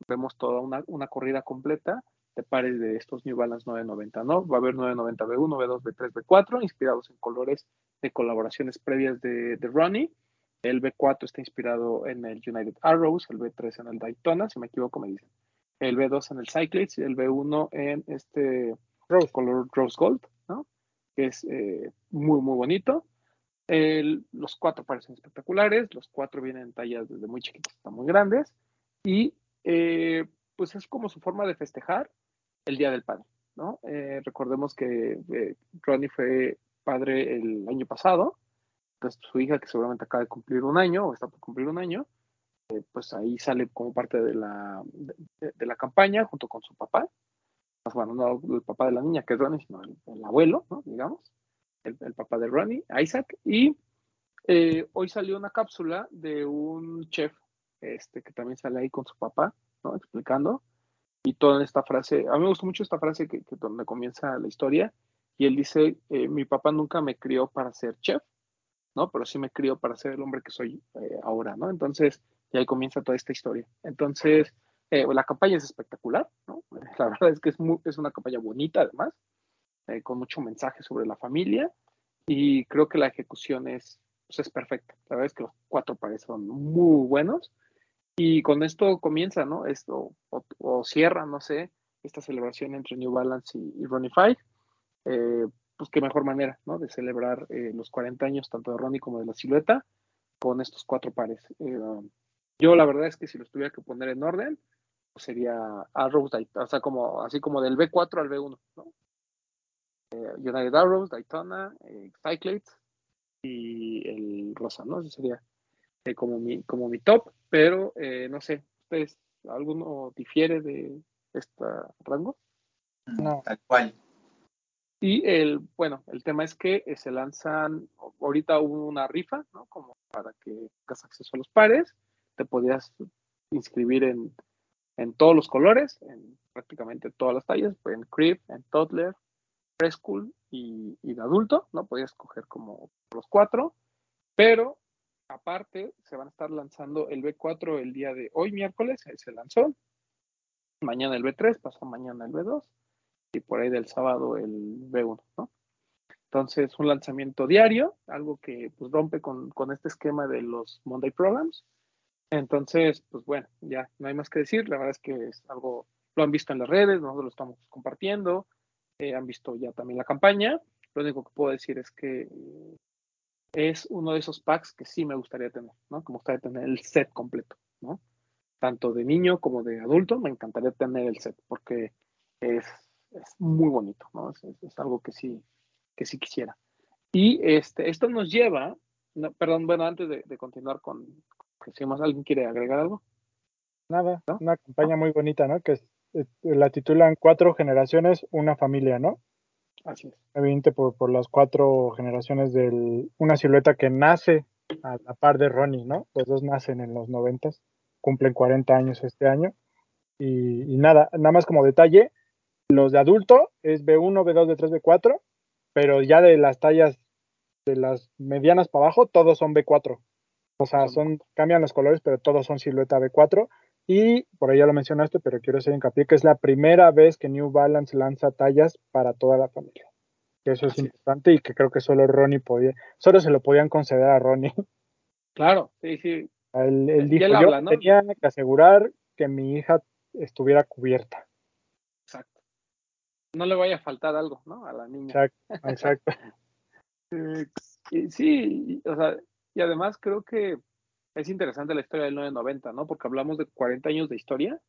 Vemos toda una, una corrida completa de pares de estos New Balance 990, ¿no? Va a haber 990 B1, B2, B3, B4, inspirados en colores de colaboraciones previas de, de Ronnie. El B4 está inspirado en el United Arrows, el B3 en el Daytona, si me equivoco me dicen. El B2 en el Cyclades y el B1 en este Rose, color Rose Gold, ¿no? Que es eh, muy, muy bonito. los cuatro parecen espectaculares, los cuatro vienen en tallas desde muy chiquitas hasta muy grandes. Y eh, pues es como su forma de festejar el Día del Padre, ¿no? Eh, recordemos que eh, Ronnie fue padre el año pasado, pues su hija que seguramente acaba de cumplir un año o está por cumplir un año, eh, pues ahí sale como parte de la, de, la campaña junto con su papá, pues bueno, no el papá de la niña que es Ronnie, sino el, abuelo, ¿no? Digamos, el, papá de Ronnie, Isaac, y hoy salió una cápsula de un chef este, que también sale ahí con su papá, ¿no? Explicando y toda esta frase, a mí me gusta mucho esta frase que, donde comienza la historia, y él dice, eh, mi papá nunca me crió para ser chef, ¿no? Pero sí me crió para ser el hombre que soy eh, ahora, ¿no? Entonces, y ahí comienza toda esta historia. Entonces, eh, la campaña es espectacular, ¿no? La verdad es que es, es una campaña bonita, además, con mucho mensaje sobre la familia, y creo que la ejecución es, pues, es perfecta. La verdad es que los cuatro pares son muy buenos, y con esto comienza, ¿no? Esto, o, cierra, no sé, esta celebración entre New Balance y, Ronnie Five. Eh, pues qué mejor manera, ¿no? De celebrar eh, los 40 años tanto de Ronnie como de la silueta con estos cuatro pares. Eh, yo la verdad es que si los tuviera que poner en orden, pues sería Arrows, o sea, como, así como del B4 al B1, ¿no? United Arrows, Daytona, Cyclades y el Rosa, ¿no? Ese sería como, mi, como mi top pero eh, no sé, ¿ustedes alguno difiere de este rango? No. Tal cual. Y el, bueno, el tema es que eh, se lanzan, ahorita hubo una rifa, ¿no? Como para que tengas acceso a los pares, te podías inscribir en, en todos los colores, en prácticamente todas las tallas, en crib, en toddler, preschool y, y de adulto, ¿no? Podías escoger como los cuatro, pero aparte se van a estar lanzando el B4 el día de hoy, miércoles, se lanzó, mañana el B3, pasó mañana el B2 y por ahí del sábado el B1, ¿no? Entonces, un lanzamiento diario, algo que pues, rompe con, con, este esquema de los Monday Programs. Entonces, pues bueno, ya no hay más que decir. La verdad es que es algo, lo han visto en las redes, nosotros lo estamos compartiendo, eh, han visto ya también la campaña. Lo único que puedo decir es que es uno de esos packs que sí me gustaría tener, ¿no? Como gustaría tener el set completo, ¿no? Tanto de niño como de adulto, me encantaría tener el set porque es es muy bonito, ¿no? Es, algo que sí, que sí quisiera. Y este, esto nos lleva, perdón, bueno, antes de, continuar con, si más alguien quiere agregar algo. Nada, una campaña muy bonita, ¿no? Que la titulan Cuatro generaciones, una familia, ¿no? Así es. Evidente por, por las cuatro generaciones de una silueta que nace a la par de Ronnie, ¿no? Los dos nacen en los noventas, cumplen 40 años este año. Y, y, nada, nada más como detalle, los de adulto es B1, B2, B3, B4, pero ya de las tallas de las medianas para abajo, todos son B4. O sea, son, cambian los colores, pero todos son silueta B4. Y por ahí ya lo mencionaste, pero quiero hacer hincapié que es la primera vez que New Balance lanza tallas para toda la familia. Que eso es importante y que creo que solo Ronnie podía, solo se lo podían conceder a Ronnie. Claro, sí, sí. Él, dijo, yo tenía que asegurar que mi hija estuviera cubierta no le vaya a faltar algo, ¿no? A la niña. Exacto, exacto. sí, o sea, y además creo que es interesante la historia del 990, ¿no? Porque hablamos de 40 años de historia,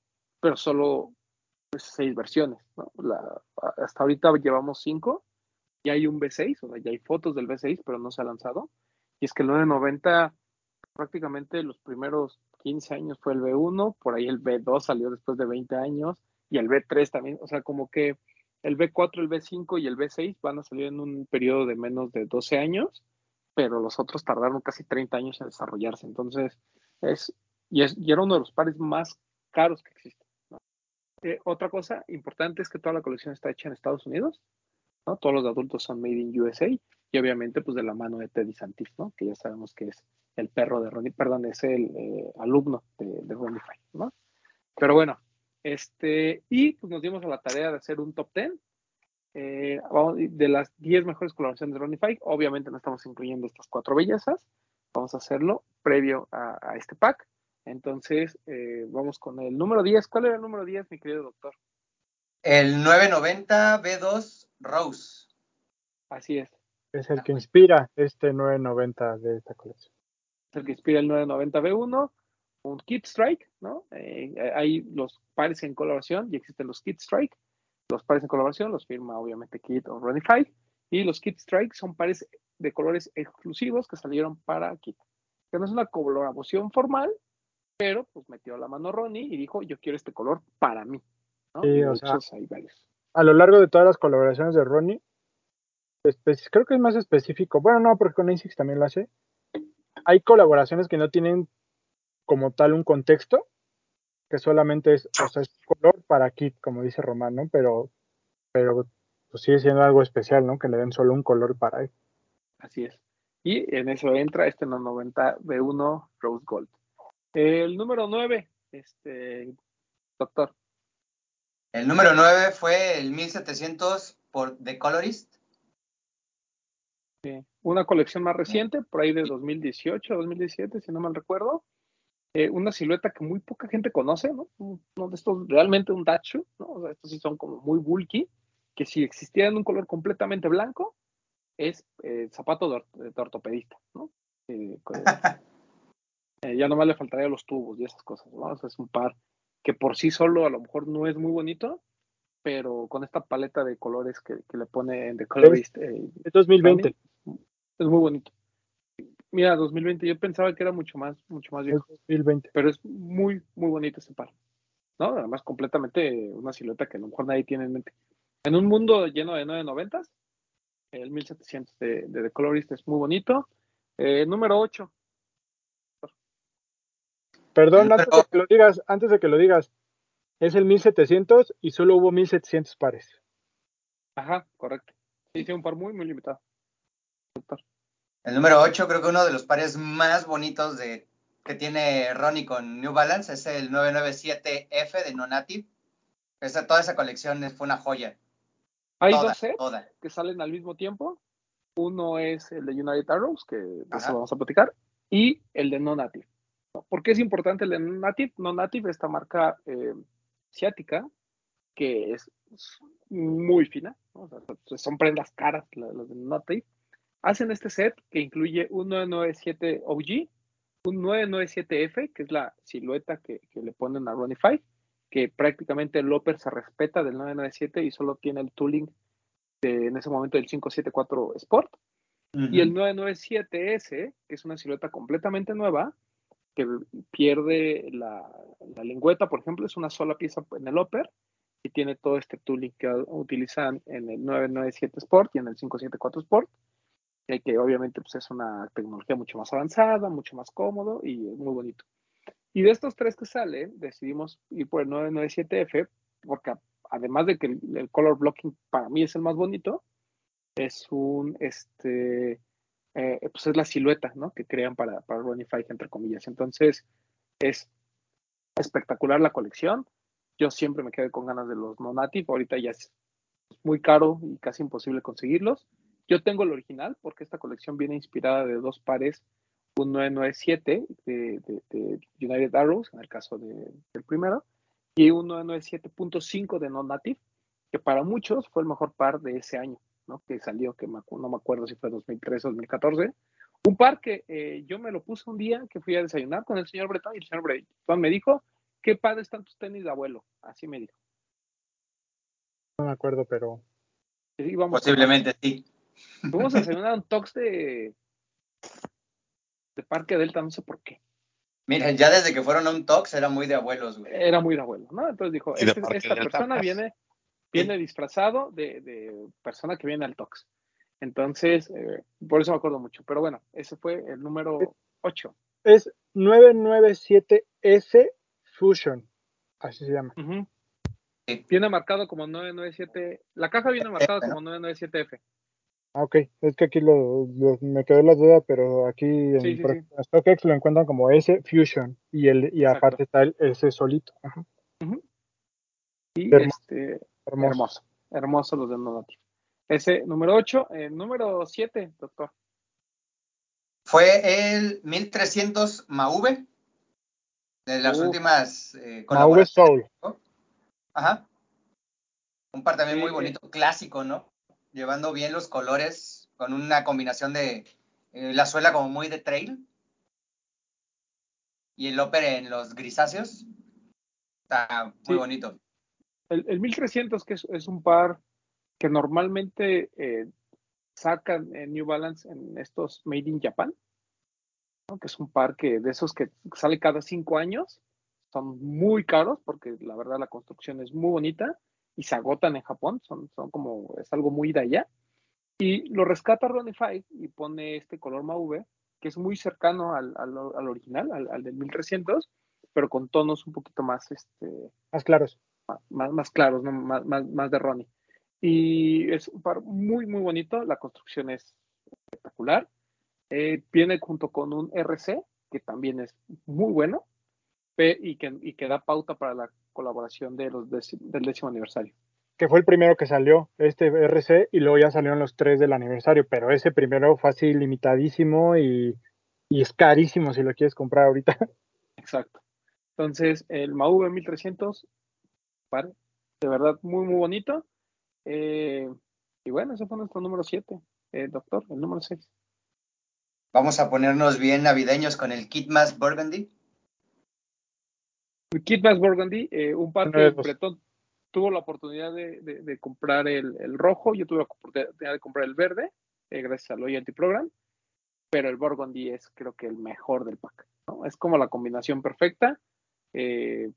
pero solo pues, seis versiones, ¿no? La, hasta ahorita llevamos cinco, y hay un B6, o sea, ya hay fotos del B6, pero no se ha lanzado. Y es que el 990, prácticamente los primeros 15 años fue el B1, por ahí el B2 salió después de 20 años, y el B3 también, o sea, como que el B4, el B5 y el B6 van a salir en un periodo de menos de 12 años, pero los otros tardaron casi 30 años en desarrollarse. Entonces, es y, es, y era uno de los pares más caros que existen. Eh, otra cosa importante es que toda la colección está hecha en Estados Unidos. ¿no? Todos los adultos son made in USA y obviamente pues de la mano de Teddy Santif, ¿no? que ya sabemos que es el perro de Ronnie, perdón, es el eh, alumno de, de Ronnie Fine, ¿no? Pero bueno, este, y pues nos dimos a la tarea de hacer un top 10 eh, de las 10 mejores colaboraciones de Ronnie Fike. Obviamente no estamos incluyendo estas cuatro bellezas. Vamos a hacerlo previo a, este pack. Entonces, eh, vamos con el número 10. ¿Cuál era el número 10, mi querido doctor? El 990 B2 Rose. Así es. Es el que inspira este 990 de esta colección. Es el que inspira el 990 B1 un Kit Strike, ¿no? Eh, hay los pares en colaboración y existen los Kit Strike. Los pares en colaboración los firma obviamente Kit o Runify. Y los Kit Strike son pares de colores exclusivos que salieron para Kit. Que no es una colaboración formal, pero pues metió la mano Ronnie y dijo, yo quiero este color para mí. Sí, o sea, A lo largo de todas las colaboraciones de Ronnie, creo que es más específico. Bueno, no, porque con ASICS también lo hace. Hay colaboraciones que no tienen como tal un contexto, que solamente es, o sea, es color para kit, como dice Román, ¿no? Pero, pero pues sigue siendo algo especial, ¿no? Que le den solo un color para él. Así es. Y en eso entra este 90 B1 Rose Gold. El número 9, este, doctor. El número 9 fue el 1700 por The Colorist. Sí. Una colección más reciente, por ahí de 2018, 2017, si no mal recuerdo. Eh, una silueta que muy poca gente conoce, ¿no? Uno de estos, realmente un Dachu, ¿no? O sea, estos sí son como muy bulky, que si existieran un color completamente blanco, es eh, zapato de, ortopedista, ¿no? Eh, ya nomás le faltaría los tubos y esas cosas, ¿no? O sea, es un par que por sí solo a lo mejor no es muy bonito, pero con esta paleta de colores que, le pone en The Colorist. Es, 2020. Es muy bonito. Mira, 2020, yo pensaba que era mucho más, mucho más viejo. 2020. Pero es muy, muy bonito ese par. ¿No? Además, completamente una silueta que a lo mejor nadie tiene en mente. En un mundo lleno de 990, el 1700 de, de The Colorist es muy bonito. Eh, número 8. Perdón, antes de que lo digas, antes de que lo digas, es el 1700 y solo hubo 1700 pares. Ajá, correcto. Sí, sí, un par muy, muy limitado. El número 8, creo que uno de los pares más bonitos de, que tiene Ronnie con New Balance es el 997F de Non-Native. Esa, toda esa colección fue una joya. Hay dos sets que salen al mismo tiempo. Uno es el de United Arrows, que de eso vamos a platicar, y el de Non-Native. ¿Por qué es importante el de Non-Native? Non-Native, esta marca eh, asiática, que es muy fina, son prendas caras las de Non-Native, hacen este set que incluye un 997 OG, un 997F, que es la silueta que, le ponen a Ronnie 5, que prácticamente el Loper se respeta del 997 y solo tiene el tooling de, en ese momento del 574 Sport. Y el 997S, que es una silueta completamente nueva, que pierde la, la, lengüeta, por ejemplo, es una sola pieza en el Loper y tiene todo este tooling que utilizan en el 997 Sport y en el 574 Sport que obviamente pues, es una tecnología mucho más avanzada, mucho más cómodo y muy bonito. Y de estos tres que salen, decidimos ir por el 997F, porque además de que el, color blocking para mí es el más bonito, es un, este, eh, pues es la silueta, ¿no? Que crean para, para Runify, entre comillas. Entonces, es espectacular la colección. Yo siempre me quedé con ganas de los no native. Ahorita ya es muy caro y casi imposible conseguirlos. Yo tengo el original porque esta colección viene inspirada de dos pares, un 997 de, de, United Arrows, en el caso del primero, y un 997.5 de Non-Native, que para muchos fue el mejor par de ese año, ¿no? que salió, que no me acuerdo si fue 2013 o 2014. Un par que eh, yo me lo puse un día que fui a desayunar con el señor Breton y el señor Breton me dijo, qué padres están tus tenis de abuelo, así me dijo. No me acuerdo, pero... Posiblemente sí. Fuimos a desayunar un tox de, de Parque Delta, no sé por qué. Mira, ya desde que fueron a un tox era muy de abuelos, güey. Era muy de abuelos, ¿no? Entonces dijo, este, esta persona viene, viene disfrazado de, de, persona que viene al tox. Entonces, eh, por eso me acuerdo mucho. Pero bueno, ese fue el número 8. Es 997S Fusion, así se llama. Viene marcado como 997, la caja viene marcada como 997F. Ah, ok, es que aquí lo, me quedó la duda, pero aquí en StockX lo encuentran como S Fusion y el y aparte está el S solito. Y este, hermoso. hermoso, los de Nodative. Ese número 8, el eh, número 7, doctor. Fue el 1300 Mauve, de las últimas eh, Mauve Soul. Ajá. Un par también muy bonito, clásico, ¿no? Llevando bien los colores con una combinación de eh, la suela como muy de trail y el upper en los grisáceos. Está muy bonito. El, 1300, que es, un par que normalmente eh, sacan en New Balance en estos Made in Japan, que es un par que de esos que sale cada cinco años, son muy caros porque la verdad la construcción es muy bonita y se agotan en Japón, son, son como, es algo muy de allá. Y lo rescata Ronnie Five y pone este color mauve, que es muy cercano al, al, original, al, al, del 1300, pero con tonos un poquito más, este, más claros. Más, más claros, ¿no? más, más, más de Ronnie. Y es un par muy, muy bonito, la construcción es espectacular. Eh, viene junto con un RC, que también es muy bueno, y que, y que da pauta para la colaboración de los del décimo aniversario. Que fue el primero que salió, este RC, y luego ya salieron los tres del aniversario, pero ese primero fue así limitadísimo y, es carísimo si lo quieres comprar ahorita. Exacto. Entonces, el MAU 1300, de verdad muy, muy bonito. Eh, y bueno, ese fue nuestro número 7, eh, doctor, el número 6. Vamos a ponernos bien navideños con el Kit Mass Burgundy. Kit Bass Burgundy, eh, un par que Bretón tuvo la oportunidad de, comprar el, rojo, yo tuve la oportunidad de comprar el verde, eh, gracias al Loyalty Program, pero el Burgundy es creo que el mejor del pack. Es como la combinación perfecta, eh,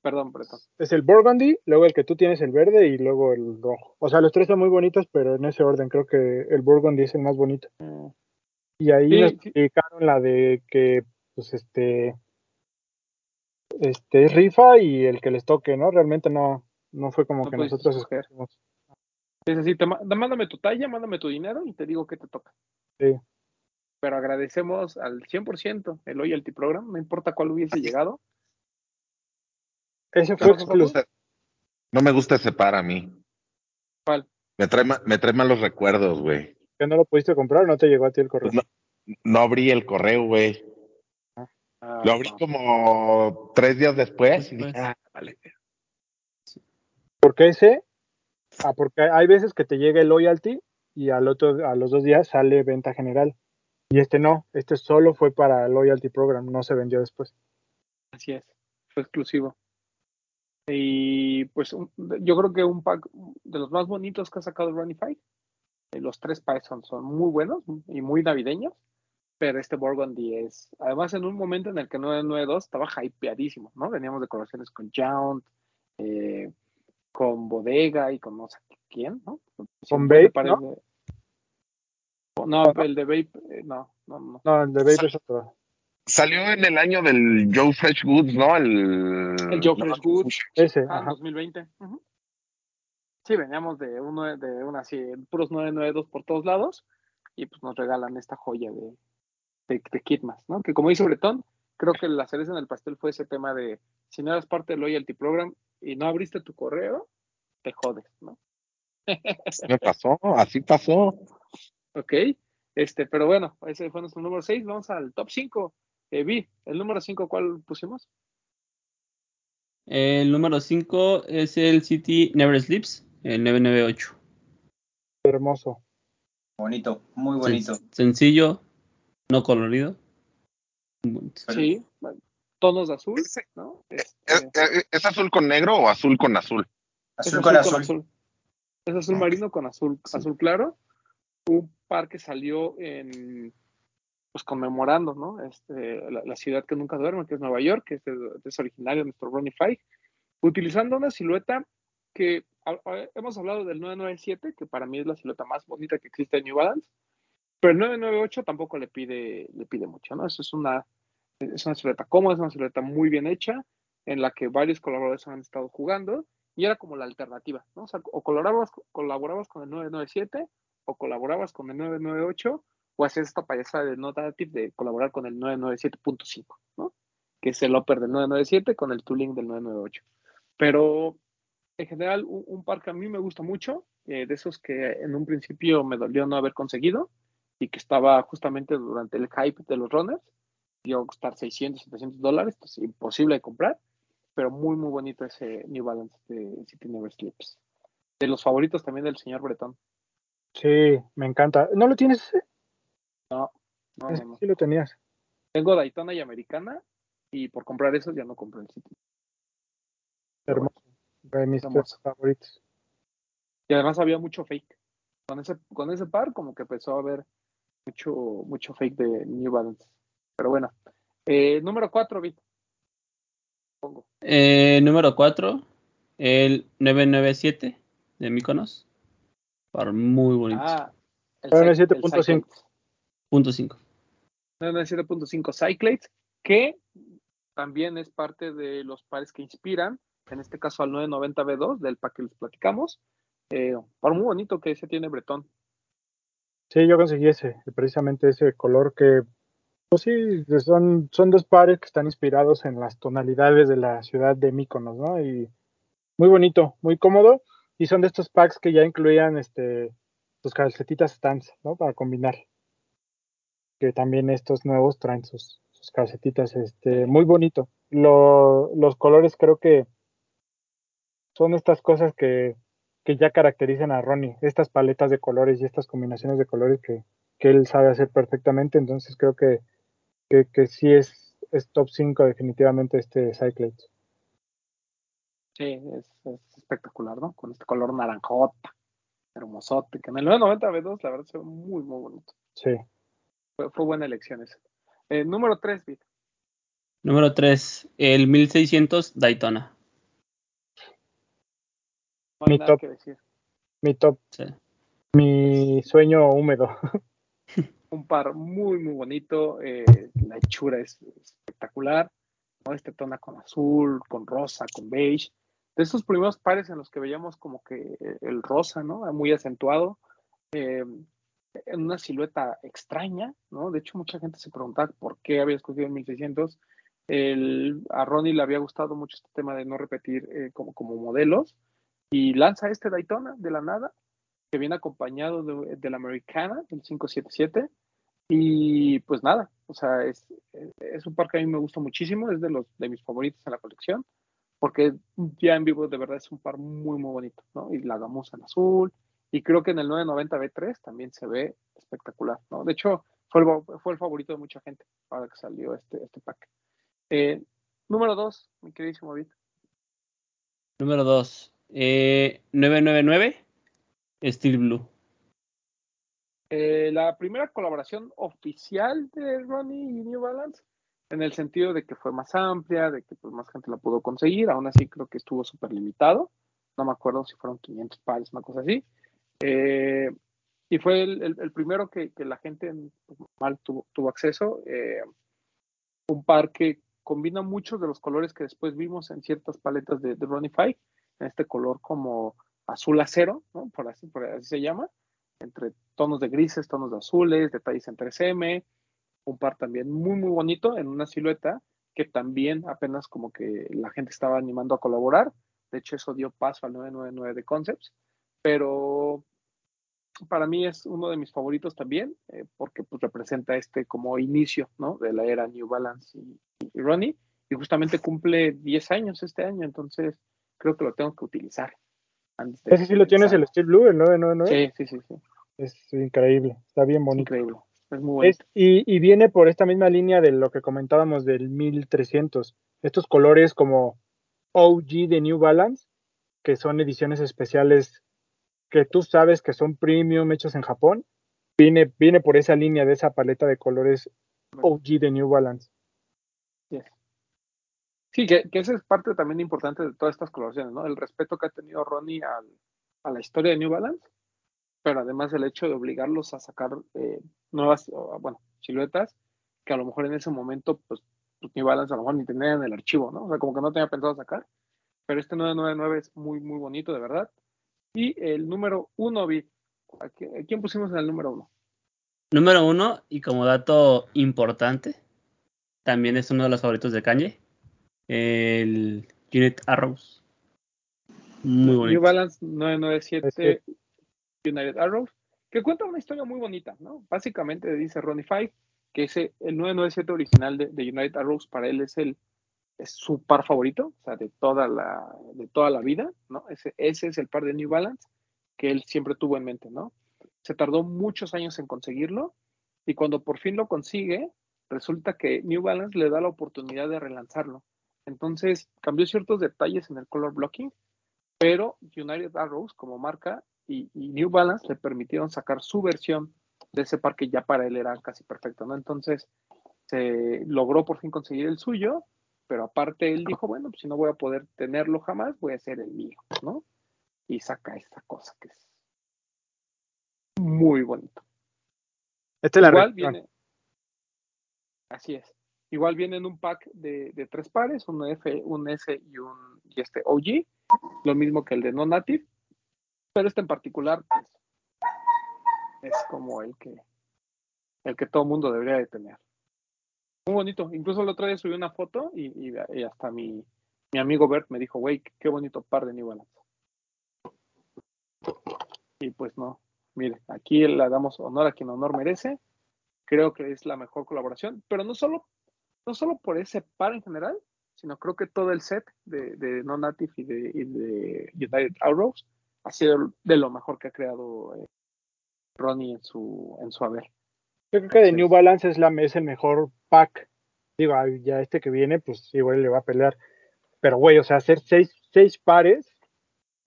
Perdón, Bretón. Es el Burgundy, luego el que tú tienes el verde y luego el rojo. O sea, los tres son muy bonitos, pero en ese orden creo que el Burgundy es el más bonito. Mm. Y ahí Sí, nos sí. explicaron la de que, pues, este, este es rifa y el que les toque, ¿no? Realmente no, no fue como No que nosotros escogimos. Es así, te mándame tu talla, mándame tu dinero y te digo qué te toca. Sí. Pero agradecemos al 100% el Loyalty Program, no importa cuál hubiese llegado. Ese fue exclusivo. No me gusta ese par a mí. ¿Cuál? Me trae, ma- me trae malos recuerdos, güey. que no lo pudiste comprar, no te llegó a ti el correo. Pues no, no abrí el correo, güey. Ah, Lo abrí no. como tres días después y dije, ah, vale. Porque ese, ah, porque hay veces que te llega el loyalty y al otro, a los dos días sale venta general. Y este no, este solo fue para el loyalty program, no se vendió después. Así es, fue exclusivo. Y pues un- yo creo que un pack de los más bonitos que ha sacado Runify. Eh, Los tres packs son, son muy buenos y muy navideños, pero este Burgundy es, además en un momento en el que 992 estaba hypeadísimo, ¿no? Veníamos de colaboraciones con Jount, eh, con Bodega y con no sé quién, ¿no? Con parece- ¿no? No, el de Vape, eh, no, no, no. No, el de Babe es otro. Salió en el año del Joe Fresh Goods, ¿no? El, El Joe Fresh Goods. Ese, Ah, ajá. 2020. Ujú. Sí, veníamos de uno de una así, puros 992 por todos lados y pues nos regalan esta joya de, de, de Kitmas, ¿no? Que como dice Bretón, creo que la cereza en el pastel fue ese tema de si no eras parte del Loyalty Program y no abriste tu correo, te jodes, ¿no? Me pasó, así pasó. Ok, este, pero bueno, ese fue nuestro número 6, vamos al top 5. Eh, Vi, el número 5, ¿cuál pusimos? El número 5 es el City Never Sleeps, el 998. Hermoso. Bonito, muy bonito. Sen- sencillo, no colorido. Sí, tonos de azul, ¿no? ¿Es, Este, es- es azul con negro o azul con azul? Es Azul con azul. Es azul marino con azul, azul claro. Un par que salió en pues conmemorando, ¿no? Este, la, la ciudad que nunca duerme, que es Nueva York, que es, es originario de nuestro Ronnie Five, utilizando una silueta que a- a- hemos hablado del 997, que para mí es la silueta más bonita que existe en New Balance, pero el 998 tampoco le pide, le pide mucho, ¿no? Eso es una, es una silueta cómoda, es una silueta muy bien hecha, en la que varios colaboradores han estado jugando, y era como la alternativa, ¿no? O sea, o colaborabas, colaborabas con el 997, o colaborabas con el 998, o hacías esta payasada de no de colaborar con el 997.5, ¿no? Que es el upper del 997 con el tooling del 998. Pero en general, un, un par que a mí me gusta mucho, eh, de esos que en un principio me dolió no haber conseguido y que estaba justamente durante el hype de los runners, dio a costar 600, 700 dólares, imposible de comprar, pero muy, muy bonito ese New Balance de City Never Sleeps. De los favoritos también del señor Bretón. Sí, me encanta. ¿No lo tienes ese? No, no, Ese no, no. Sí lo tenías. Tengo Daytona y Americana y por comprar esos ya no compré el City. Hermoso. De mis Hermoso. favoritos. Y además había mucho fake. Con ese, con ese par como que empezó a haber mucho, mucho fake de New Balance. Pero bueno. Eh, número 4, Vito. Pongo. Eh, número 4, el 997 de Mykonos. Par muy bonito. Ah, el Pero en el Cy- el 7.5. Cyclades. Punto 5. 997.5 Cyclades, que también es parte de los pares que inspiran, en este caso al 990B2, del pack que les platicamos. Eh, par muy bonito que ese tiene Bretón. Sí, yo conseguí ese, precisamente ese color que, pues sí, son, son dos pares que están inspirados en las tonalidades de la ciudad de Mykonos, ¿no? Y muy bonito, muy cómodo, y son de estos packs que ya incluían este sus calcetitas stands, ¿no? Para combinar. Que también estos nuevos traen sus, calcetitas, este, muy bonito. Lo- los colores creo que son estas cosas que, que ya caracterizan a Ronnie, estas paletas de colores y estas combinaciones de colores que, que él sabe hacer perfectamente, entonces creo que, que, que sí es, es top 5 definitivamente este Cyclades. Sí, es, es espectacular, ¿no? Con este color naranjota, hermosote, que en el 990B2 la verdad se ve muy, muy bonito. Sí. Fue, fue buena elección esa. Eh, número 3, Vito. Número 3, el 1600 Daytona. Mi top, Mi top. Mi sueño húmedo. Un par muy, muy bonito. Eh, la hechura es espectacular. ¿no? Este tona con azul, con rosa, con beige. De estos primeros pares en los que veíamos como que el rosa, ¿no? Muy acentuado. Eh, en una silueta extraña, ¿no? De hecho, mucha gente se preguntaba por qué había escogido el 1600. El, a Ronnie le había gustado mucho este tema de no repetir eh, como, como modelos y lanza este Daytona de la nada, que viene acompañado de, la Americana, el 577. Y pues nada, o sea, es, es, un par que a mí me gusta muchísimo, es de, los, de mis favoritos en la colección, porque ya en vivo de verdad es un par muy, muy bonito, ¿no? Y la gamuza en azul, y creo que en el 990 B3 también se ve espectacular, ¿no? De hecho, fue el, fue el favorito de mucha gente para que salió este, este pack. Eh, número 2, mi queridísimo David. Número 2, eh, 999, Steel Blue. Eh, la primera colaboración oficial de Ronnie y New Balance, en el sentido de que fue más amplia, de que pues, más gente la pudo conseguir, aún así creo que estuvo súper limitado, no me acuerdo si fueron 500 pares, una cosa así, eh, y fue el, primero que, la gente pues, mal tuvo, acceso, eh, un par que combina muchos de los colores que después vimos en ciertas paletas de, de Ronnie Five, este color como azul acero, ¿no? por, así, por así se llama, entre tonos de grises, tonos de azules, detalles en 3M, un par también muy, muy bonito en una silueta que también apenas como que la gente estaba animando a colaborar. De hecho, eso dio paso al 999 de Concepts, pero para mí es uno de mis favoritos también, eh, porque pues representa este como inicio, ¿no? De la era New Balance y, Ronnie, y justamente cumple 10 años este año, entonces creo que lo tengo que utilizar. Ese sí lo tienes el Steel Blue, el 999. Sí, sí, sí, sí. Es increíble, está bien bonito. Increíble, es muy bonito. y, y, viene por esta misma línea de lo que comentábamos del 1300. Estos colores como OG de New Balance, que son ediciones especiales que tú sabes que son premium hechos en Japón, viene, viene por esa línea de esa paleta de colores OG de New Balance. Sí, que, que esa es parte también importante de todas estas colaboraciones, ¿no? El respeto que ha tenido Ronnie a la historia de New Balance, pero además el hecho de obligarlos a sacar eh, nuevas, bueno, siluetas que a lo mejor en ese momento, pues, pues, New Balance a lo mejor ni tenía en el archivo, ¿no? O sea, como que no tenía pensado sacar, pero este 999 es muy, muy bonito, de verdad. Y el número uno, ¿a quién pusimos en el número uno? Número uno, y como dato importante, también es uno de los favoritos de Kanye, el Unit Arrows. Muy bonito. New Balance 997 United Arrows, que cuenta una historia muy bonita, ¿no? Básicamente dice Ronnie Five que ese, el 997 original de, de United Arrows para él es el es su par favorito, o sea, de toda la, de toda la vida, ¿no? Ese, ese es el par de New Balance que él siempre tuvo en mente, ¿no? Se tardó muchos años en conseguirlo y cuando por fin lo consigue, resulta que New Balance le da la oportunidad de relanzarlo. Entonces, cambió ciertos detalles en el color blocking, pero United Arrows como marca y, y New Balance le permitieron sacar su versión de ese par que ya para él era casi perfecto, ¿no? Entonces, se logró por fin conseguir el suyo pero aparte él dijo, bueno, pues si no voy a poder tenerlo jamás, voy a hacer el mío, ¿no? Y saca esta cosa que es muy bonito. Este la Igual viene, así es. Igual viene en un pack de, de, tres pares, un F, un S y un y este OG, lo mismo que el de no native, pero este en particular pues, es como el que el que todo mundo debería de tener. Muy bonito. Incluso el otro día subí una foto y, hasta mi, mi, amigo Bert me dijo, güey, qué bonito par de New. Y pues no, mire, aquí le damos honor a quien honor merece. Creo que es la mejor colaboración, pero no solo, no solo por ese par en general, sino creo que todo el set de, de No Native y de, de United Arrows ha sido de lo mejor que ha creado eh, Ronnie en su, en su haber. Yo creo que de New Balance es, la, es el mejor pack. Digo, ya este que viene, pues igual le va a pelear. Pero, güey, o sea, hacer seis, seis pares,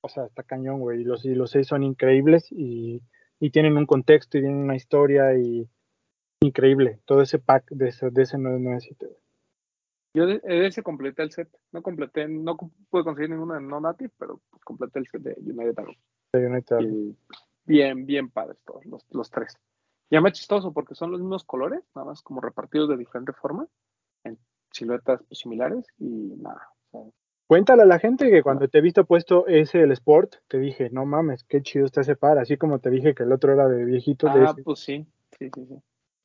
o sea, está cañón, güey. Y los, y los seis son increíbles y, y tienen un contexto y tienen una historia y increíble. Todo ese pack de ese, de ese 997. Yo de, ese completé el set. No completé, no pude conseguir ninguna no native, pero pues completé el set de United Arrows. De United bien, bien padres todos, los, los tres. Ya me chistoso porque son los mismos colores, nada más como repartidos de diferente forma, en siluetas pues, similares y nada. Cuéntale a la gente que cuando te he visto puesto ese el Sport, te dije, no mames, qué chido está ese par, así como te dije que el otro era de viejito. Ah, pues sí, sí, sí, sí.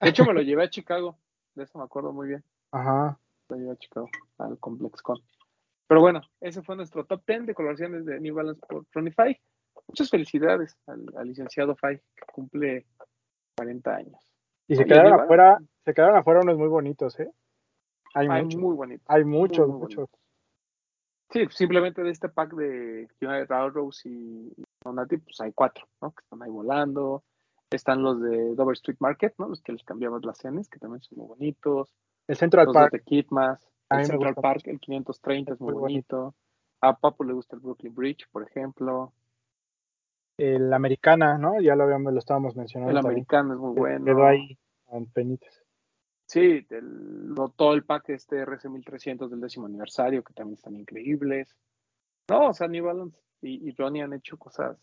De hecho, me lo llevé a Chicago, de eso me acuerdo muy bien. Ajá. Lo llevé a Chicago, al Complex Con. Pero bueno, ese fue nuestro top 10 de coloraciones de New Balance por Ronnie Muchas felicidades al, licenciado Fay, que cumple 40 años. Y se quedaron afuera, se quedaron afuera unos muy bonitos, ¿eh? Hay, muchos. muy bonitos. Hay muchos, muchos. Sí, simplemente de este pack de United Railroads y Donati, pues hay cuatro, ¿no? Que están ahí volando. Están los de Dover Street Market, ¿no? Los que les cambiamos las cenas, que también son muy bonitos. El Central Park. de Kitmas. El Central Park, el 530 es muy, bonito. A Papo le gusta el Brooklyn Bridge, por ejemplo el Americana, ¿no? Ya lo habíamos, lo estábamos mencionando. El Americana es muy bueno. Quedó ahí en penitas. Sí, el, todo el pack este RC 1300 del décimo aniversario, que también están increíbles. No, o sea, New Balance y, y Ronnie han hecho cosas.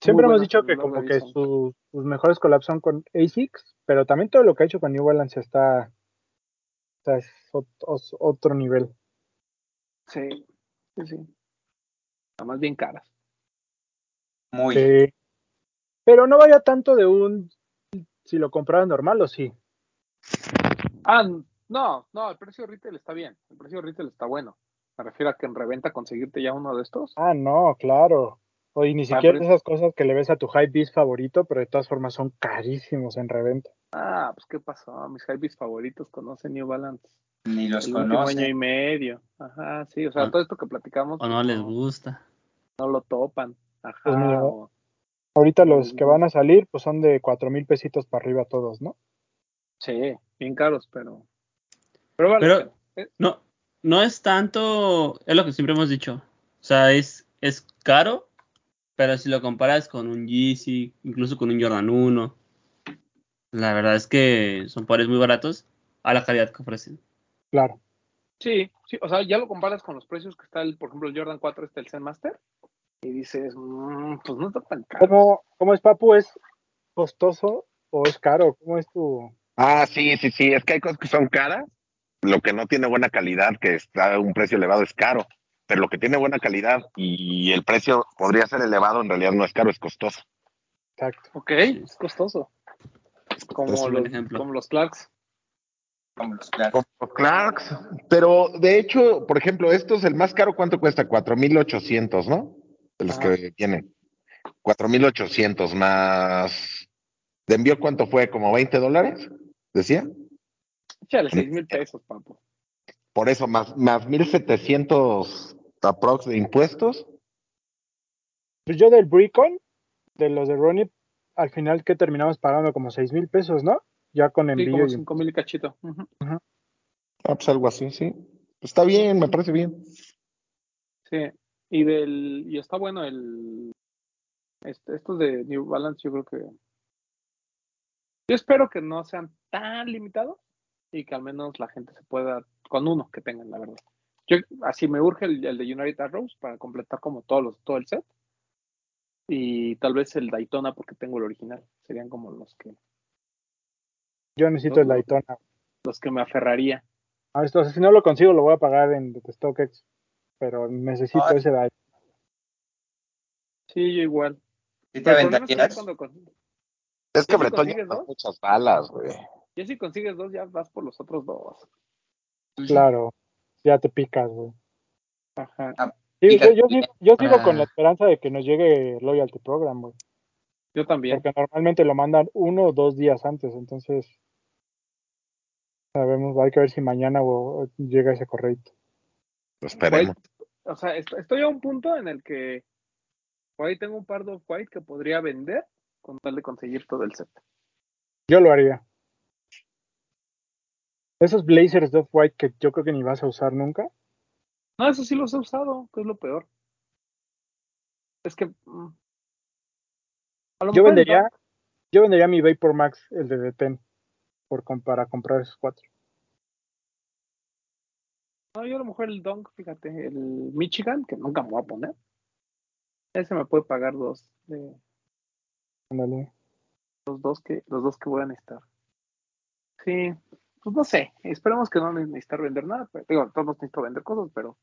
Siempre hemos dicho que como que sus mejores collabs son con ASICS, pero también todo lo que ha hecho con New Balance está, está es otro nivel. Sí, sí, sí. más bien caras. Muy. Pero no vaya tanto de un si lo compras normal o sí. Ah, no, no, el precio retail está bien. El precio retail está bueno. Me refiero a que en reventa conseguirte ya uno de estos. Ah, no, claro. O ni ah, siquiera esas cosas que le ves a tu high beast favorito, pero de todas formas son carísimos en reventa. Ah, pues qué pasó. Mis high beast favoritos conocen New Balance. Ni los conocen. año y medio. Ajá, sí, o sea, todo esto que platicamos. O no, les gusta. No lo topan. Ajá. Pues ahorita los que van a salir, pues son de cuatro mil pesitos para arriba todos, ¿no? Sí, bien caros, pero. Pero, vale, eh. no, no es tanto, es lo que siempre hemos dicho. O sea, es, es caro, pero si lo comparas con un Yeezy, incluso con un Jordan 1, la verdad es que son pares muy baratos a la calidad que ofrecen. Claro. Sí, sí, o sea, ya lo comparas con los precios que está el, por ejemplo, el Jordan 4, este el Zen Master, y dices, mm, pues no está tan caro. ¿Cómo, es, Papu? ¿Es costoso o es caro? ¿Cómo es tu...? Ah, sí, sí, sí, es que hay cosas que son caras, lo que no tiene buena calidad, que está a un precio elevado, es caro, pero lo que tiene buena calidad y el precio podría ser elevado, en realidad no es caro, es costoso. Exacto. Ok, es costoso. Como, los, como los Clarks. Como los Clarks. pero de hecho, por ejemplo, estos, el más caro, ¿cuánto cuesta? 4,800, ¿no? de los que vienen. 4.800 más. ¿De envío cuánto fue? ¿Como 20 dólares? ¿Decía? Échale 6 mil pesos, papo. Por eso, más, más 1.700 aprox de impuestos. Pues yo del Bricon, de los de Ronnie, al final que terminamos pagando como 6 mil pesos, ¿no? Ya con envío. Sí, como 5 mil cachito. Ah, pues algo así, sí. Está bien, me parece bien. Sí. Y del y está bueno el este, estos de New Balance, yo creo que yo espero que no sean tan limitados y que al menos la gente se pueda con uno que tengan, la verdad. Yo así me urge el, el de United Arrows para completar como todos los, todo el set. Y tal vez el Daytona porque tengo el original. Serían como los que yo necesito el Daytona. Los que me aferraría. Ah, esto, si no lo consigo, lo voy a pagar en StockX pero necesito ese daño. Sí, yo igual. ¿Y te aventarías? Es que Bretón muchas balas, güey. Ya si consigues dos, ya vas por los otros dos. Claro, ya te picas, güey. Ajá. Ah, sí, yo, yo, yo, sigo con la ah. esperanza de que nos llegue Loyalty Program, güey. Yo también. Porque normalmente lo mandan uno o dos días antes, entonces sabemos, hay que ver si mañana llega ese correo. Esperemos. o sea, estoy a un punto en el que ahí tengo un par de white que podría vender con tal de conseguir todo el set. Yo lo haría. Esos blazers de white que yo creo que ni vas a usar nunca. No, eso sí los he usado, que es lo peor. Es que. Mm, yo vendería. Yo vendería mi Vapor Max, el de Deten, por, para comprar esos cuatro. No, yo a lo mejor el Dunk, fíjate, el Michigan, que nunca me voy a poner. Ese me puede pagar dos. De, los dos que, los dos que voy a necesitar. Sí, pues no sé, esperemos que no necesitar vender nada, pero, digo, todos necesito vender cosas, pero,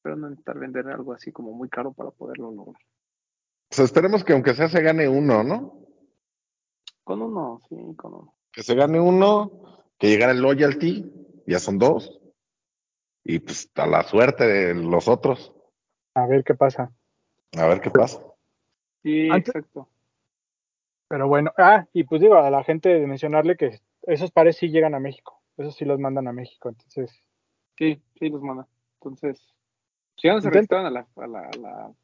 pero no necesitar vender algo así como muy caro para poderlo lograr. Pues esperemos que aunque sea se gane uno, ¿no? Con uno, sí, con uno. Que se gane uno, que llegara el loyalty, ya son dos. Y pues a la suerte de los otros. A ver qué pasa. A ver qué pasa. Sí, exacto. Pero bueno, ah, y pues digo a la gente de mencionarle que esos pares sí llegan a México. Esos sí los mandan a México, entonces. Sí, sí los mandan. Entonces, si ya no se registran a la, a la, a la,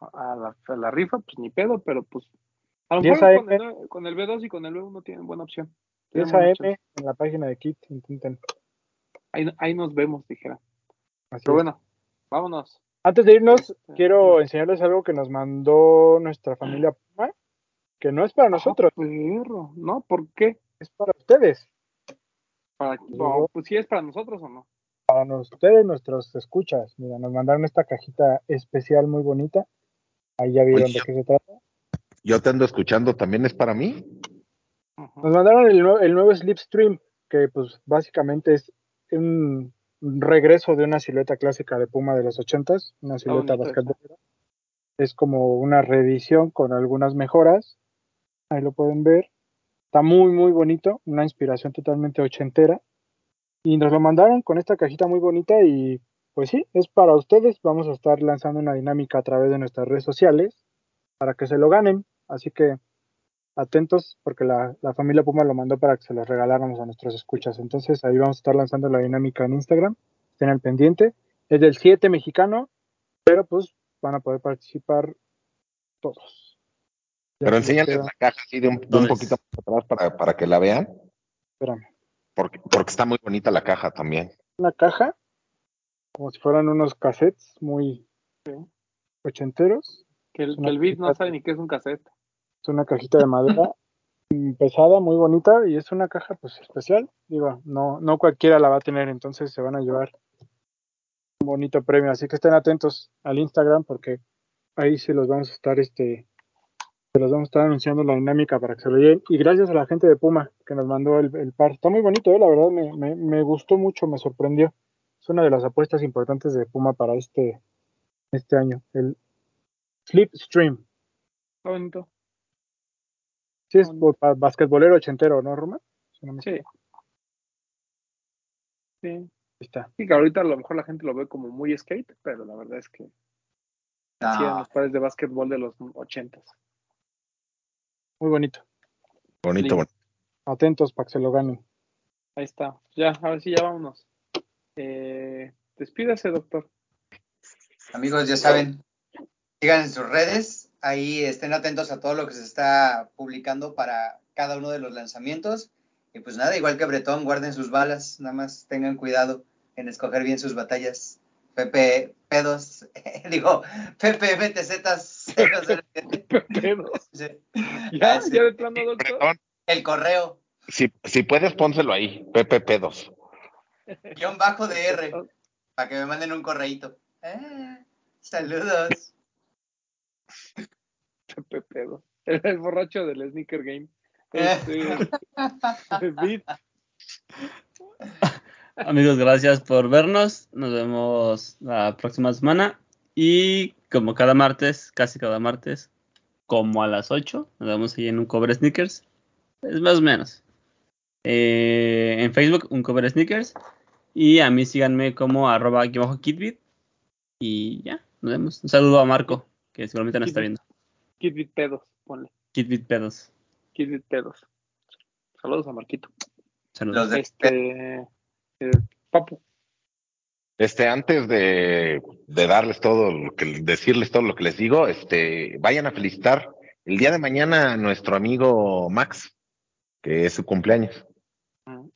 a la, a la rifa, pues ni pedo, pero pues a lo mejor con el, con el, B2 y con el B1 tienen buena opción. 10 AM en la página de Kit, intenten. Ahí, ahí nos vemos, dijera. Así Pero bueno, vámonos. Antes de irnos, este, quiero enseñarles algo que nos mandó nuestra familia Puma, que no es para nosotros. perro. ¿No? ¿Por qué? Es para ustedes. Para, no, pues sí es para nosotros o no. Para ustedes, nuestros escuchas. Mira, nos mandaron esta cajita especial muy bonita. Ahí ya vieron de qué se trata. Yo te ando escuchando, ¿también es para mí? Nos mandaron el, el nuevo Slipstream, que pues básicamente es un regreso de una silueta clásica de Puma de los ochentas, una silueta basquetbolera. Es como una reedición con algunas mejoras. Ahí lo pueden ver. Está muy, muy bonito. Una inspiración totalmente ochentera. Y nos lo mandaron con esta cajita muy bonita y pues sí, es para ustedes. Vamos a estar lanzando una dinámica a través de nuestras redes sociales para que se lo ganen. Así que atentos porque la, familia Puma lo mandó para que se los regaláramos a nuestros escuchas. Entonces ahí vamos a estar lanzando la dinámica en Instagram. Estén al pendiente. Es del 7 mexicano, pero pues van a poder participar todos. Pero enséñales la caja así de un, poquito más atrás para, que la vean. Espérame. Porque, porque está muy bonita la caja también. Una caja, como si fueran unos cassettes muy ochenteros. Que el, que el beat no sabe ni qué es un cassette. Es una cajita de madera pesada, muy bonita y es una caja pues especial. Digo, no, no cualquiera la va a tener, entonces se van a llevar un bonito premio. Así que estén atentos al Instagram porque ahí sí los vamos a estar este se los vamos a estar anunciando la dinámica para que se lo lleven. Y gracias a la gente de Puma que nos mandó el, par. Está muy bonito, ¿eh? la verdad me, me, me, gustó mucho, me sorprendió. Es una de las apuestas importantes de Puma para este, este año. El Slipstream. Está bonito. Sí, es basquetbolero ochentero, ¿no, Roma? sí. Sí. Está. Sí, que ahorita a lo mejor la gente lo ve como muy skate, pero la verdad es que no. los pares de básquetbol de los ochentas. Muy bonito. Bonito, bonito. Atentos para que se lo ganen. Ahí está. Ya, a ver si ya vámonos. Eh, despídase, doctor. Amigos, ya saben, sigan en sus redes, ahí estén atentos a todo lo que se está publicando para cada uno de los lanzamientos. Y pues nada, igual que Bretón, guarden sus balas, nada más tengan cuidado en escoger bien sus batallas. Pepe pedos, digo, Pepe BTZ. pedos. Ya, ya de plano, doctor. El correo. Si, si puedes, pónselo ahí, Pepe Pedos. Guión bajo de R, para que me manden un correíto. Eh, saludos. Pepe El, borracho del Sneaker Game. Este, Amigos, gracias por vernos. Nos vemos la próxima semana. Y como cada martes, casi cada martes, como a las 8, nos vemos ahí en un cover sneakers. Es más o menos. Eh, en Facebook, un cover sneakers. Y a mí síganme como arroba aquí abajo kitbit. Y ya, nos vemos. Un saludo a Marco, que seguramente nos está viendo. Kidbit pedos, ponle. Kidbit pedos. Kidbit pedos. Saludos a Marquito. Saludos. Este, eh, Papu. Este, antes de, de, darles todo lo que, decirles todo lo que les digo, este, vayan a felicitar el día de mañana a nuestro amigo Max, que es su cumpleaños.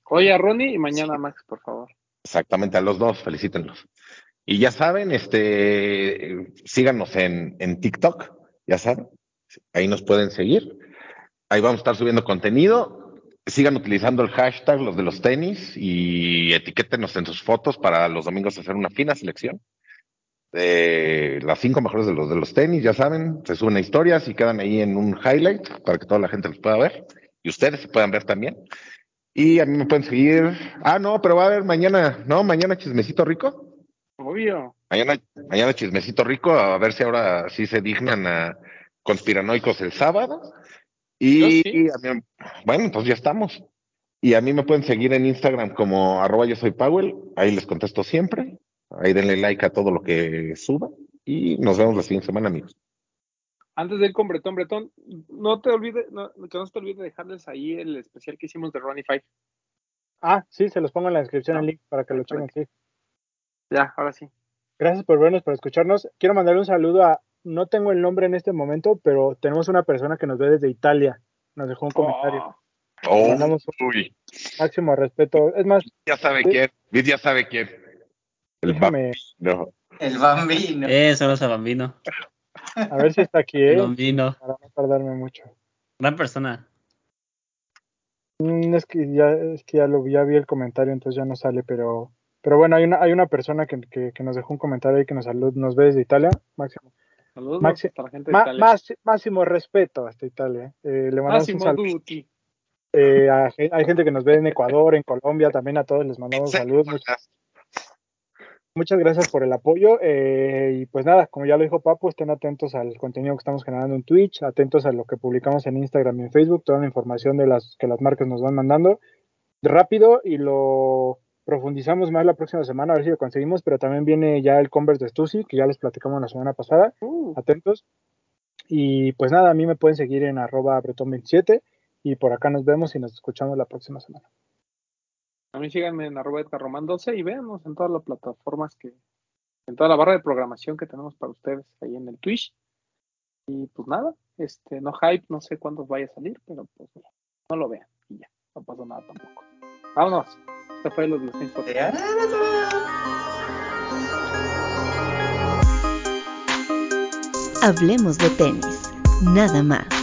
Hoy a Ronnie y mañana a Max, por favor. Exactamente, a los dos, felicítenlos. Y ya saben, este, síganos en, en TikTok, ya saben, ahí nos pueden seguir. Ahí vamos a estar subiendo contenido sigan utilizando el hashtag los de los tenis y etiquétenos en sus fotos para los domingos hacer una fina selección. De las cinco mejores de los de los tenis, ya saben, se suben historias y quedan ahí en un highlight para que toda la gente los pueda ver y ustedes se puedan ver también. Y a mí me pueden seguir. Ah, no, pero va a haber mañana, ¿no? Mañana chismecito rico. Obvio. Mañana, mañana chismecito rico, a ver si ahora sí se dignan a conspiranoicos el sábado. Y, bueno, entonces ya estamos. Y a mí me pueden seguir en Instagram como arroba yo soy Powell, ahí les contesto siempre. Ahí denle like a todo lo que suba y nos vemos la siguiente semana, amigos. Antes de ir con Bretón, Bretón, no te olvides, no, que no se te olvide dejarles ahí el especial que hicimos de Ronnie Five. Ah, sí, se los pongo en la descripción el link para que lo chequen, sí. Ya, ahora sí. Gracias por vernos, por escucharnos. Quiero mandar un saludo a, no tengo el nombre en este momento, pero tenemos una persona que nos ve desde Italia. Nos dejó un comentario. Oh, uy. Máximo respeto. Es más. Ya sabe quién. ya sabe quién. El bambino. El bambino. Eso no es el bambino. A ver si está aquí, ¿eh? El bambino. Para no tardarme mucho. Gran persona. Mm, es que ya, es que ya lo ya vi el comentario, entonces ya no sale, pero pero bueno, hay una, hay una persona que, que, nos dejó un comentario ahí que nos, salud, nos ve desde Italia, Máximo. Saludos la gente de Italia. máximo respeto hasta Italia. Eh, le mandamos máximo un saludo. Eh, hay gente que nos ve en Ecuador, en Colombia, también a todos les mandamos saludos. Muchas, muchas gracias por el apoyo. Eh, y pues nada, como ya lo dijo Papu, estén atentos al contenido que estamos generando en Twitch, atentos a lo que publicamos en Instagram y en Facebook, toda la información de las que las marcas nos van mandando rápido y lo profundizamos más la próxima semana, a ver si lo conseguimos, pero también viene ya el Converse de Stussy, que ya les platicamos la semana pasada, uh. atentos. Y pues nada, a mí me pueden seguir en arroba bretón27 y por acá nos vemos y nos escuchamos la próxima semana. A mí síganme en arroba román 12 y veamos en todas las plataformas que, en toda la barra de programación que tenemos para ustedes ahí en el Twitch. Y pues nada, este, no hype, no sé cuándo vaya a salir, pero pues no lo vean y ya, no pasa nada tampoco. Vámonos. Hablemos de tenis, nada más.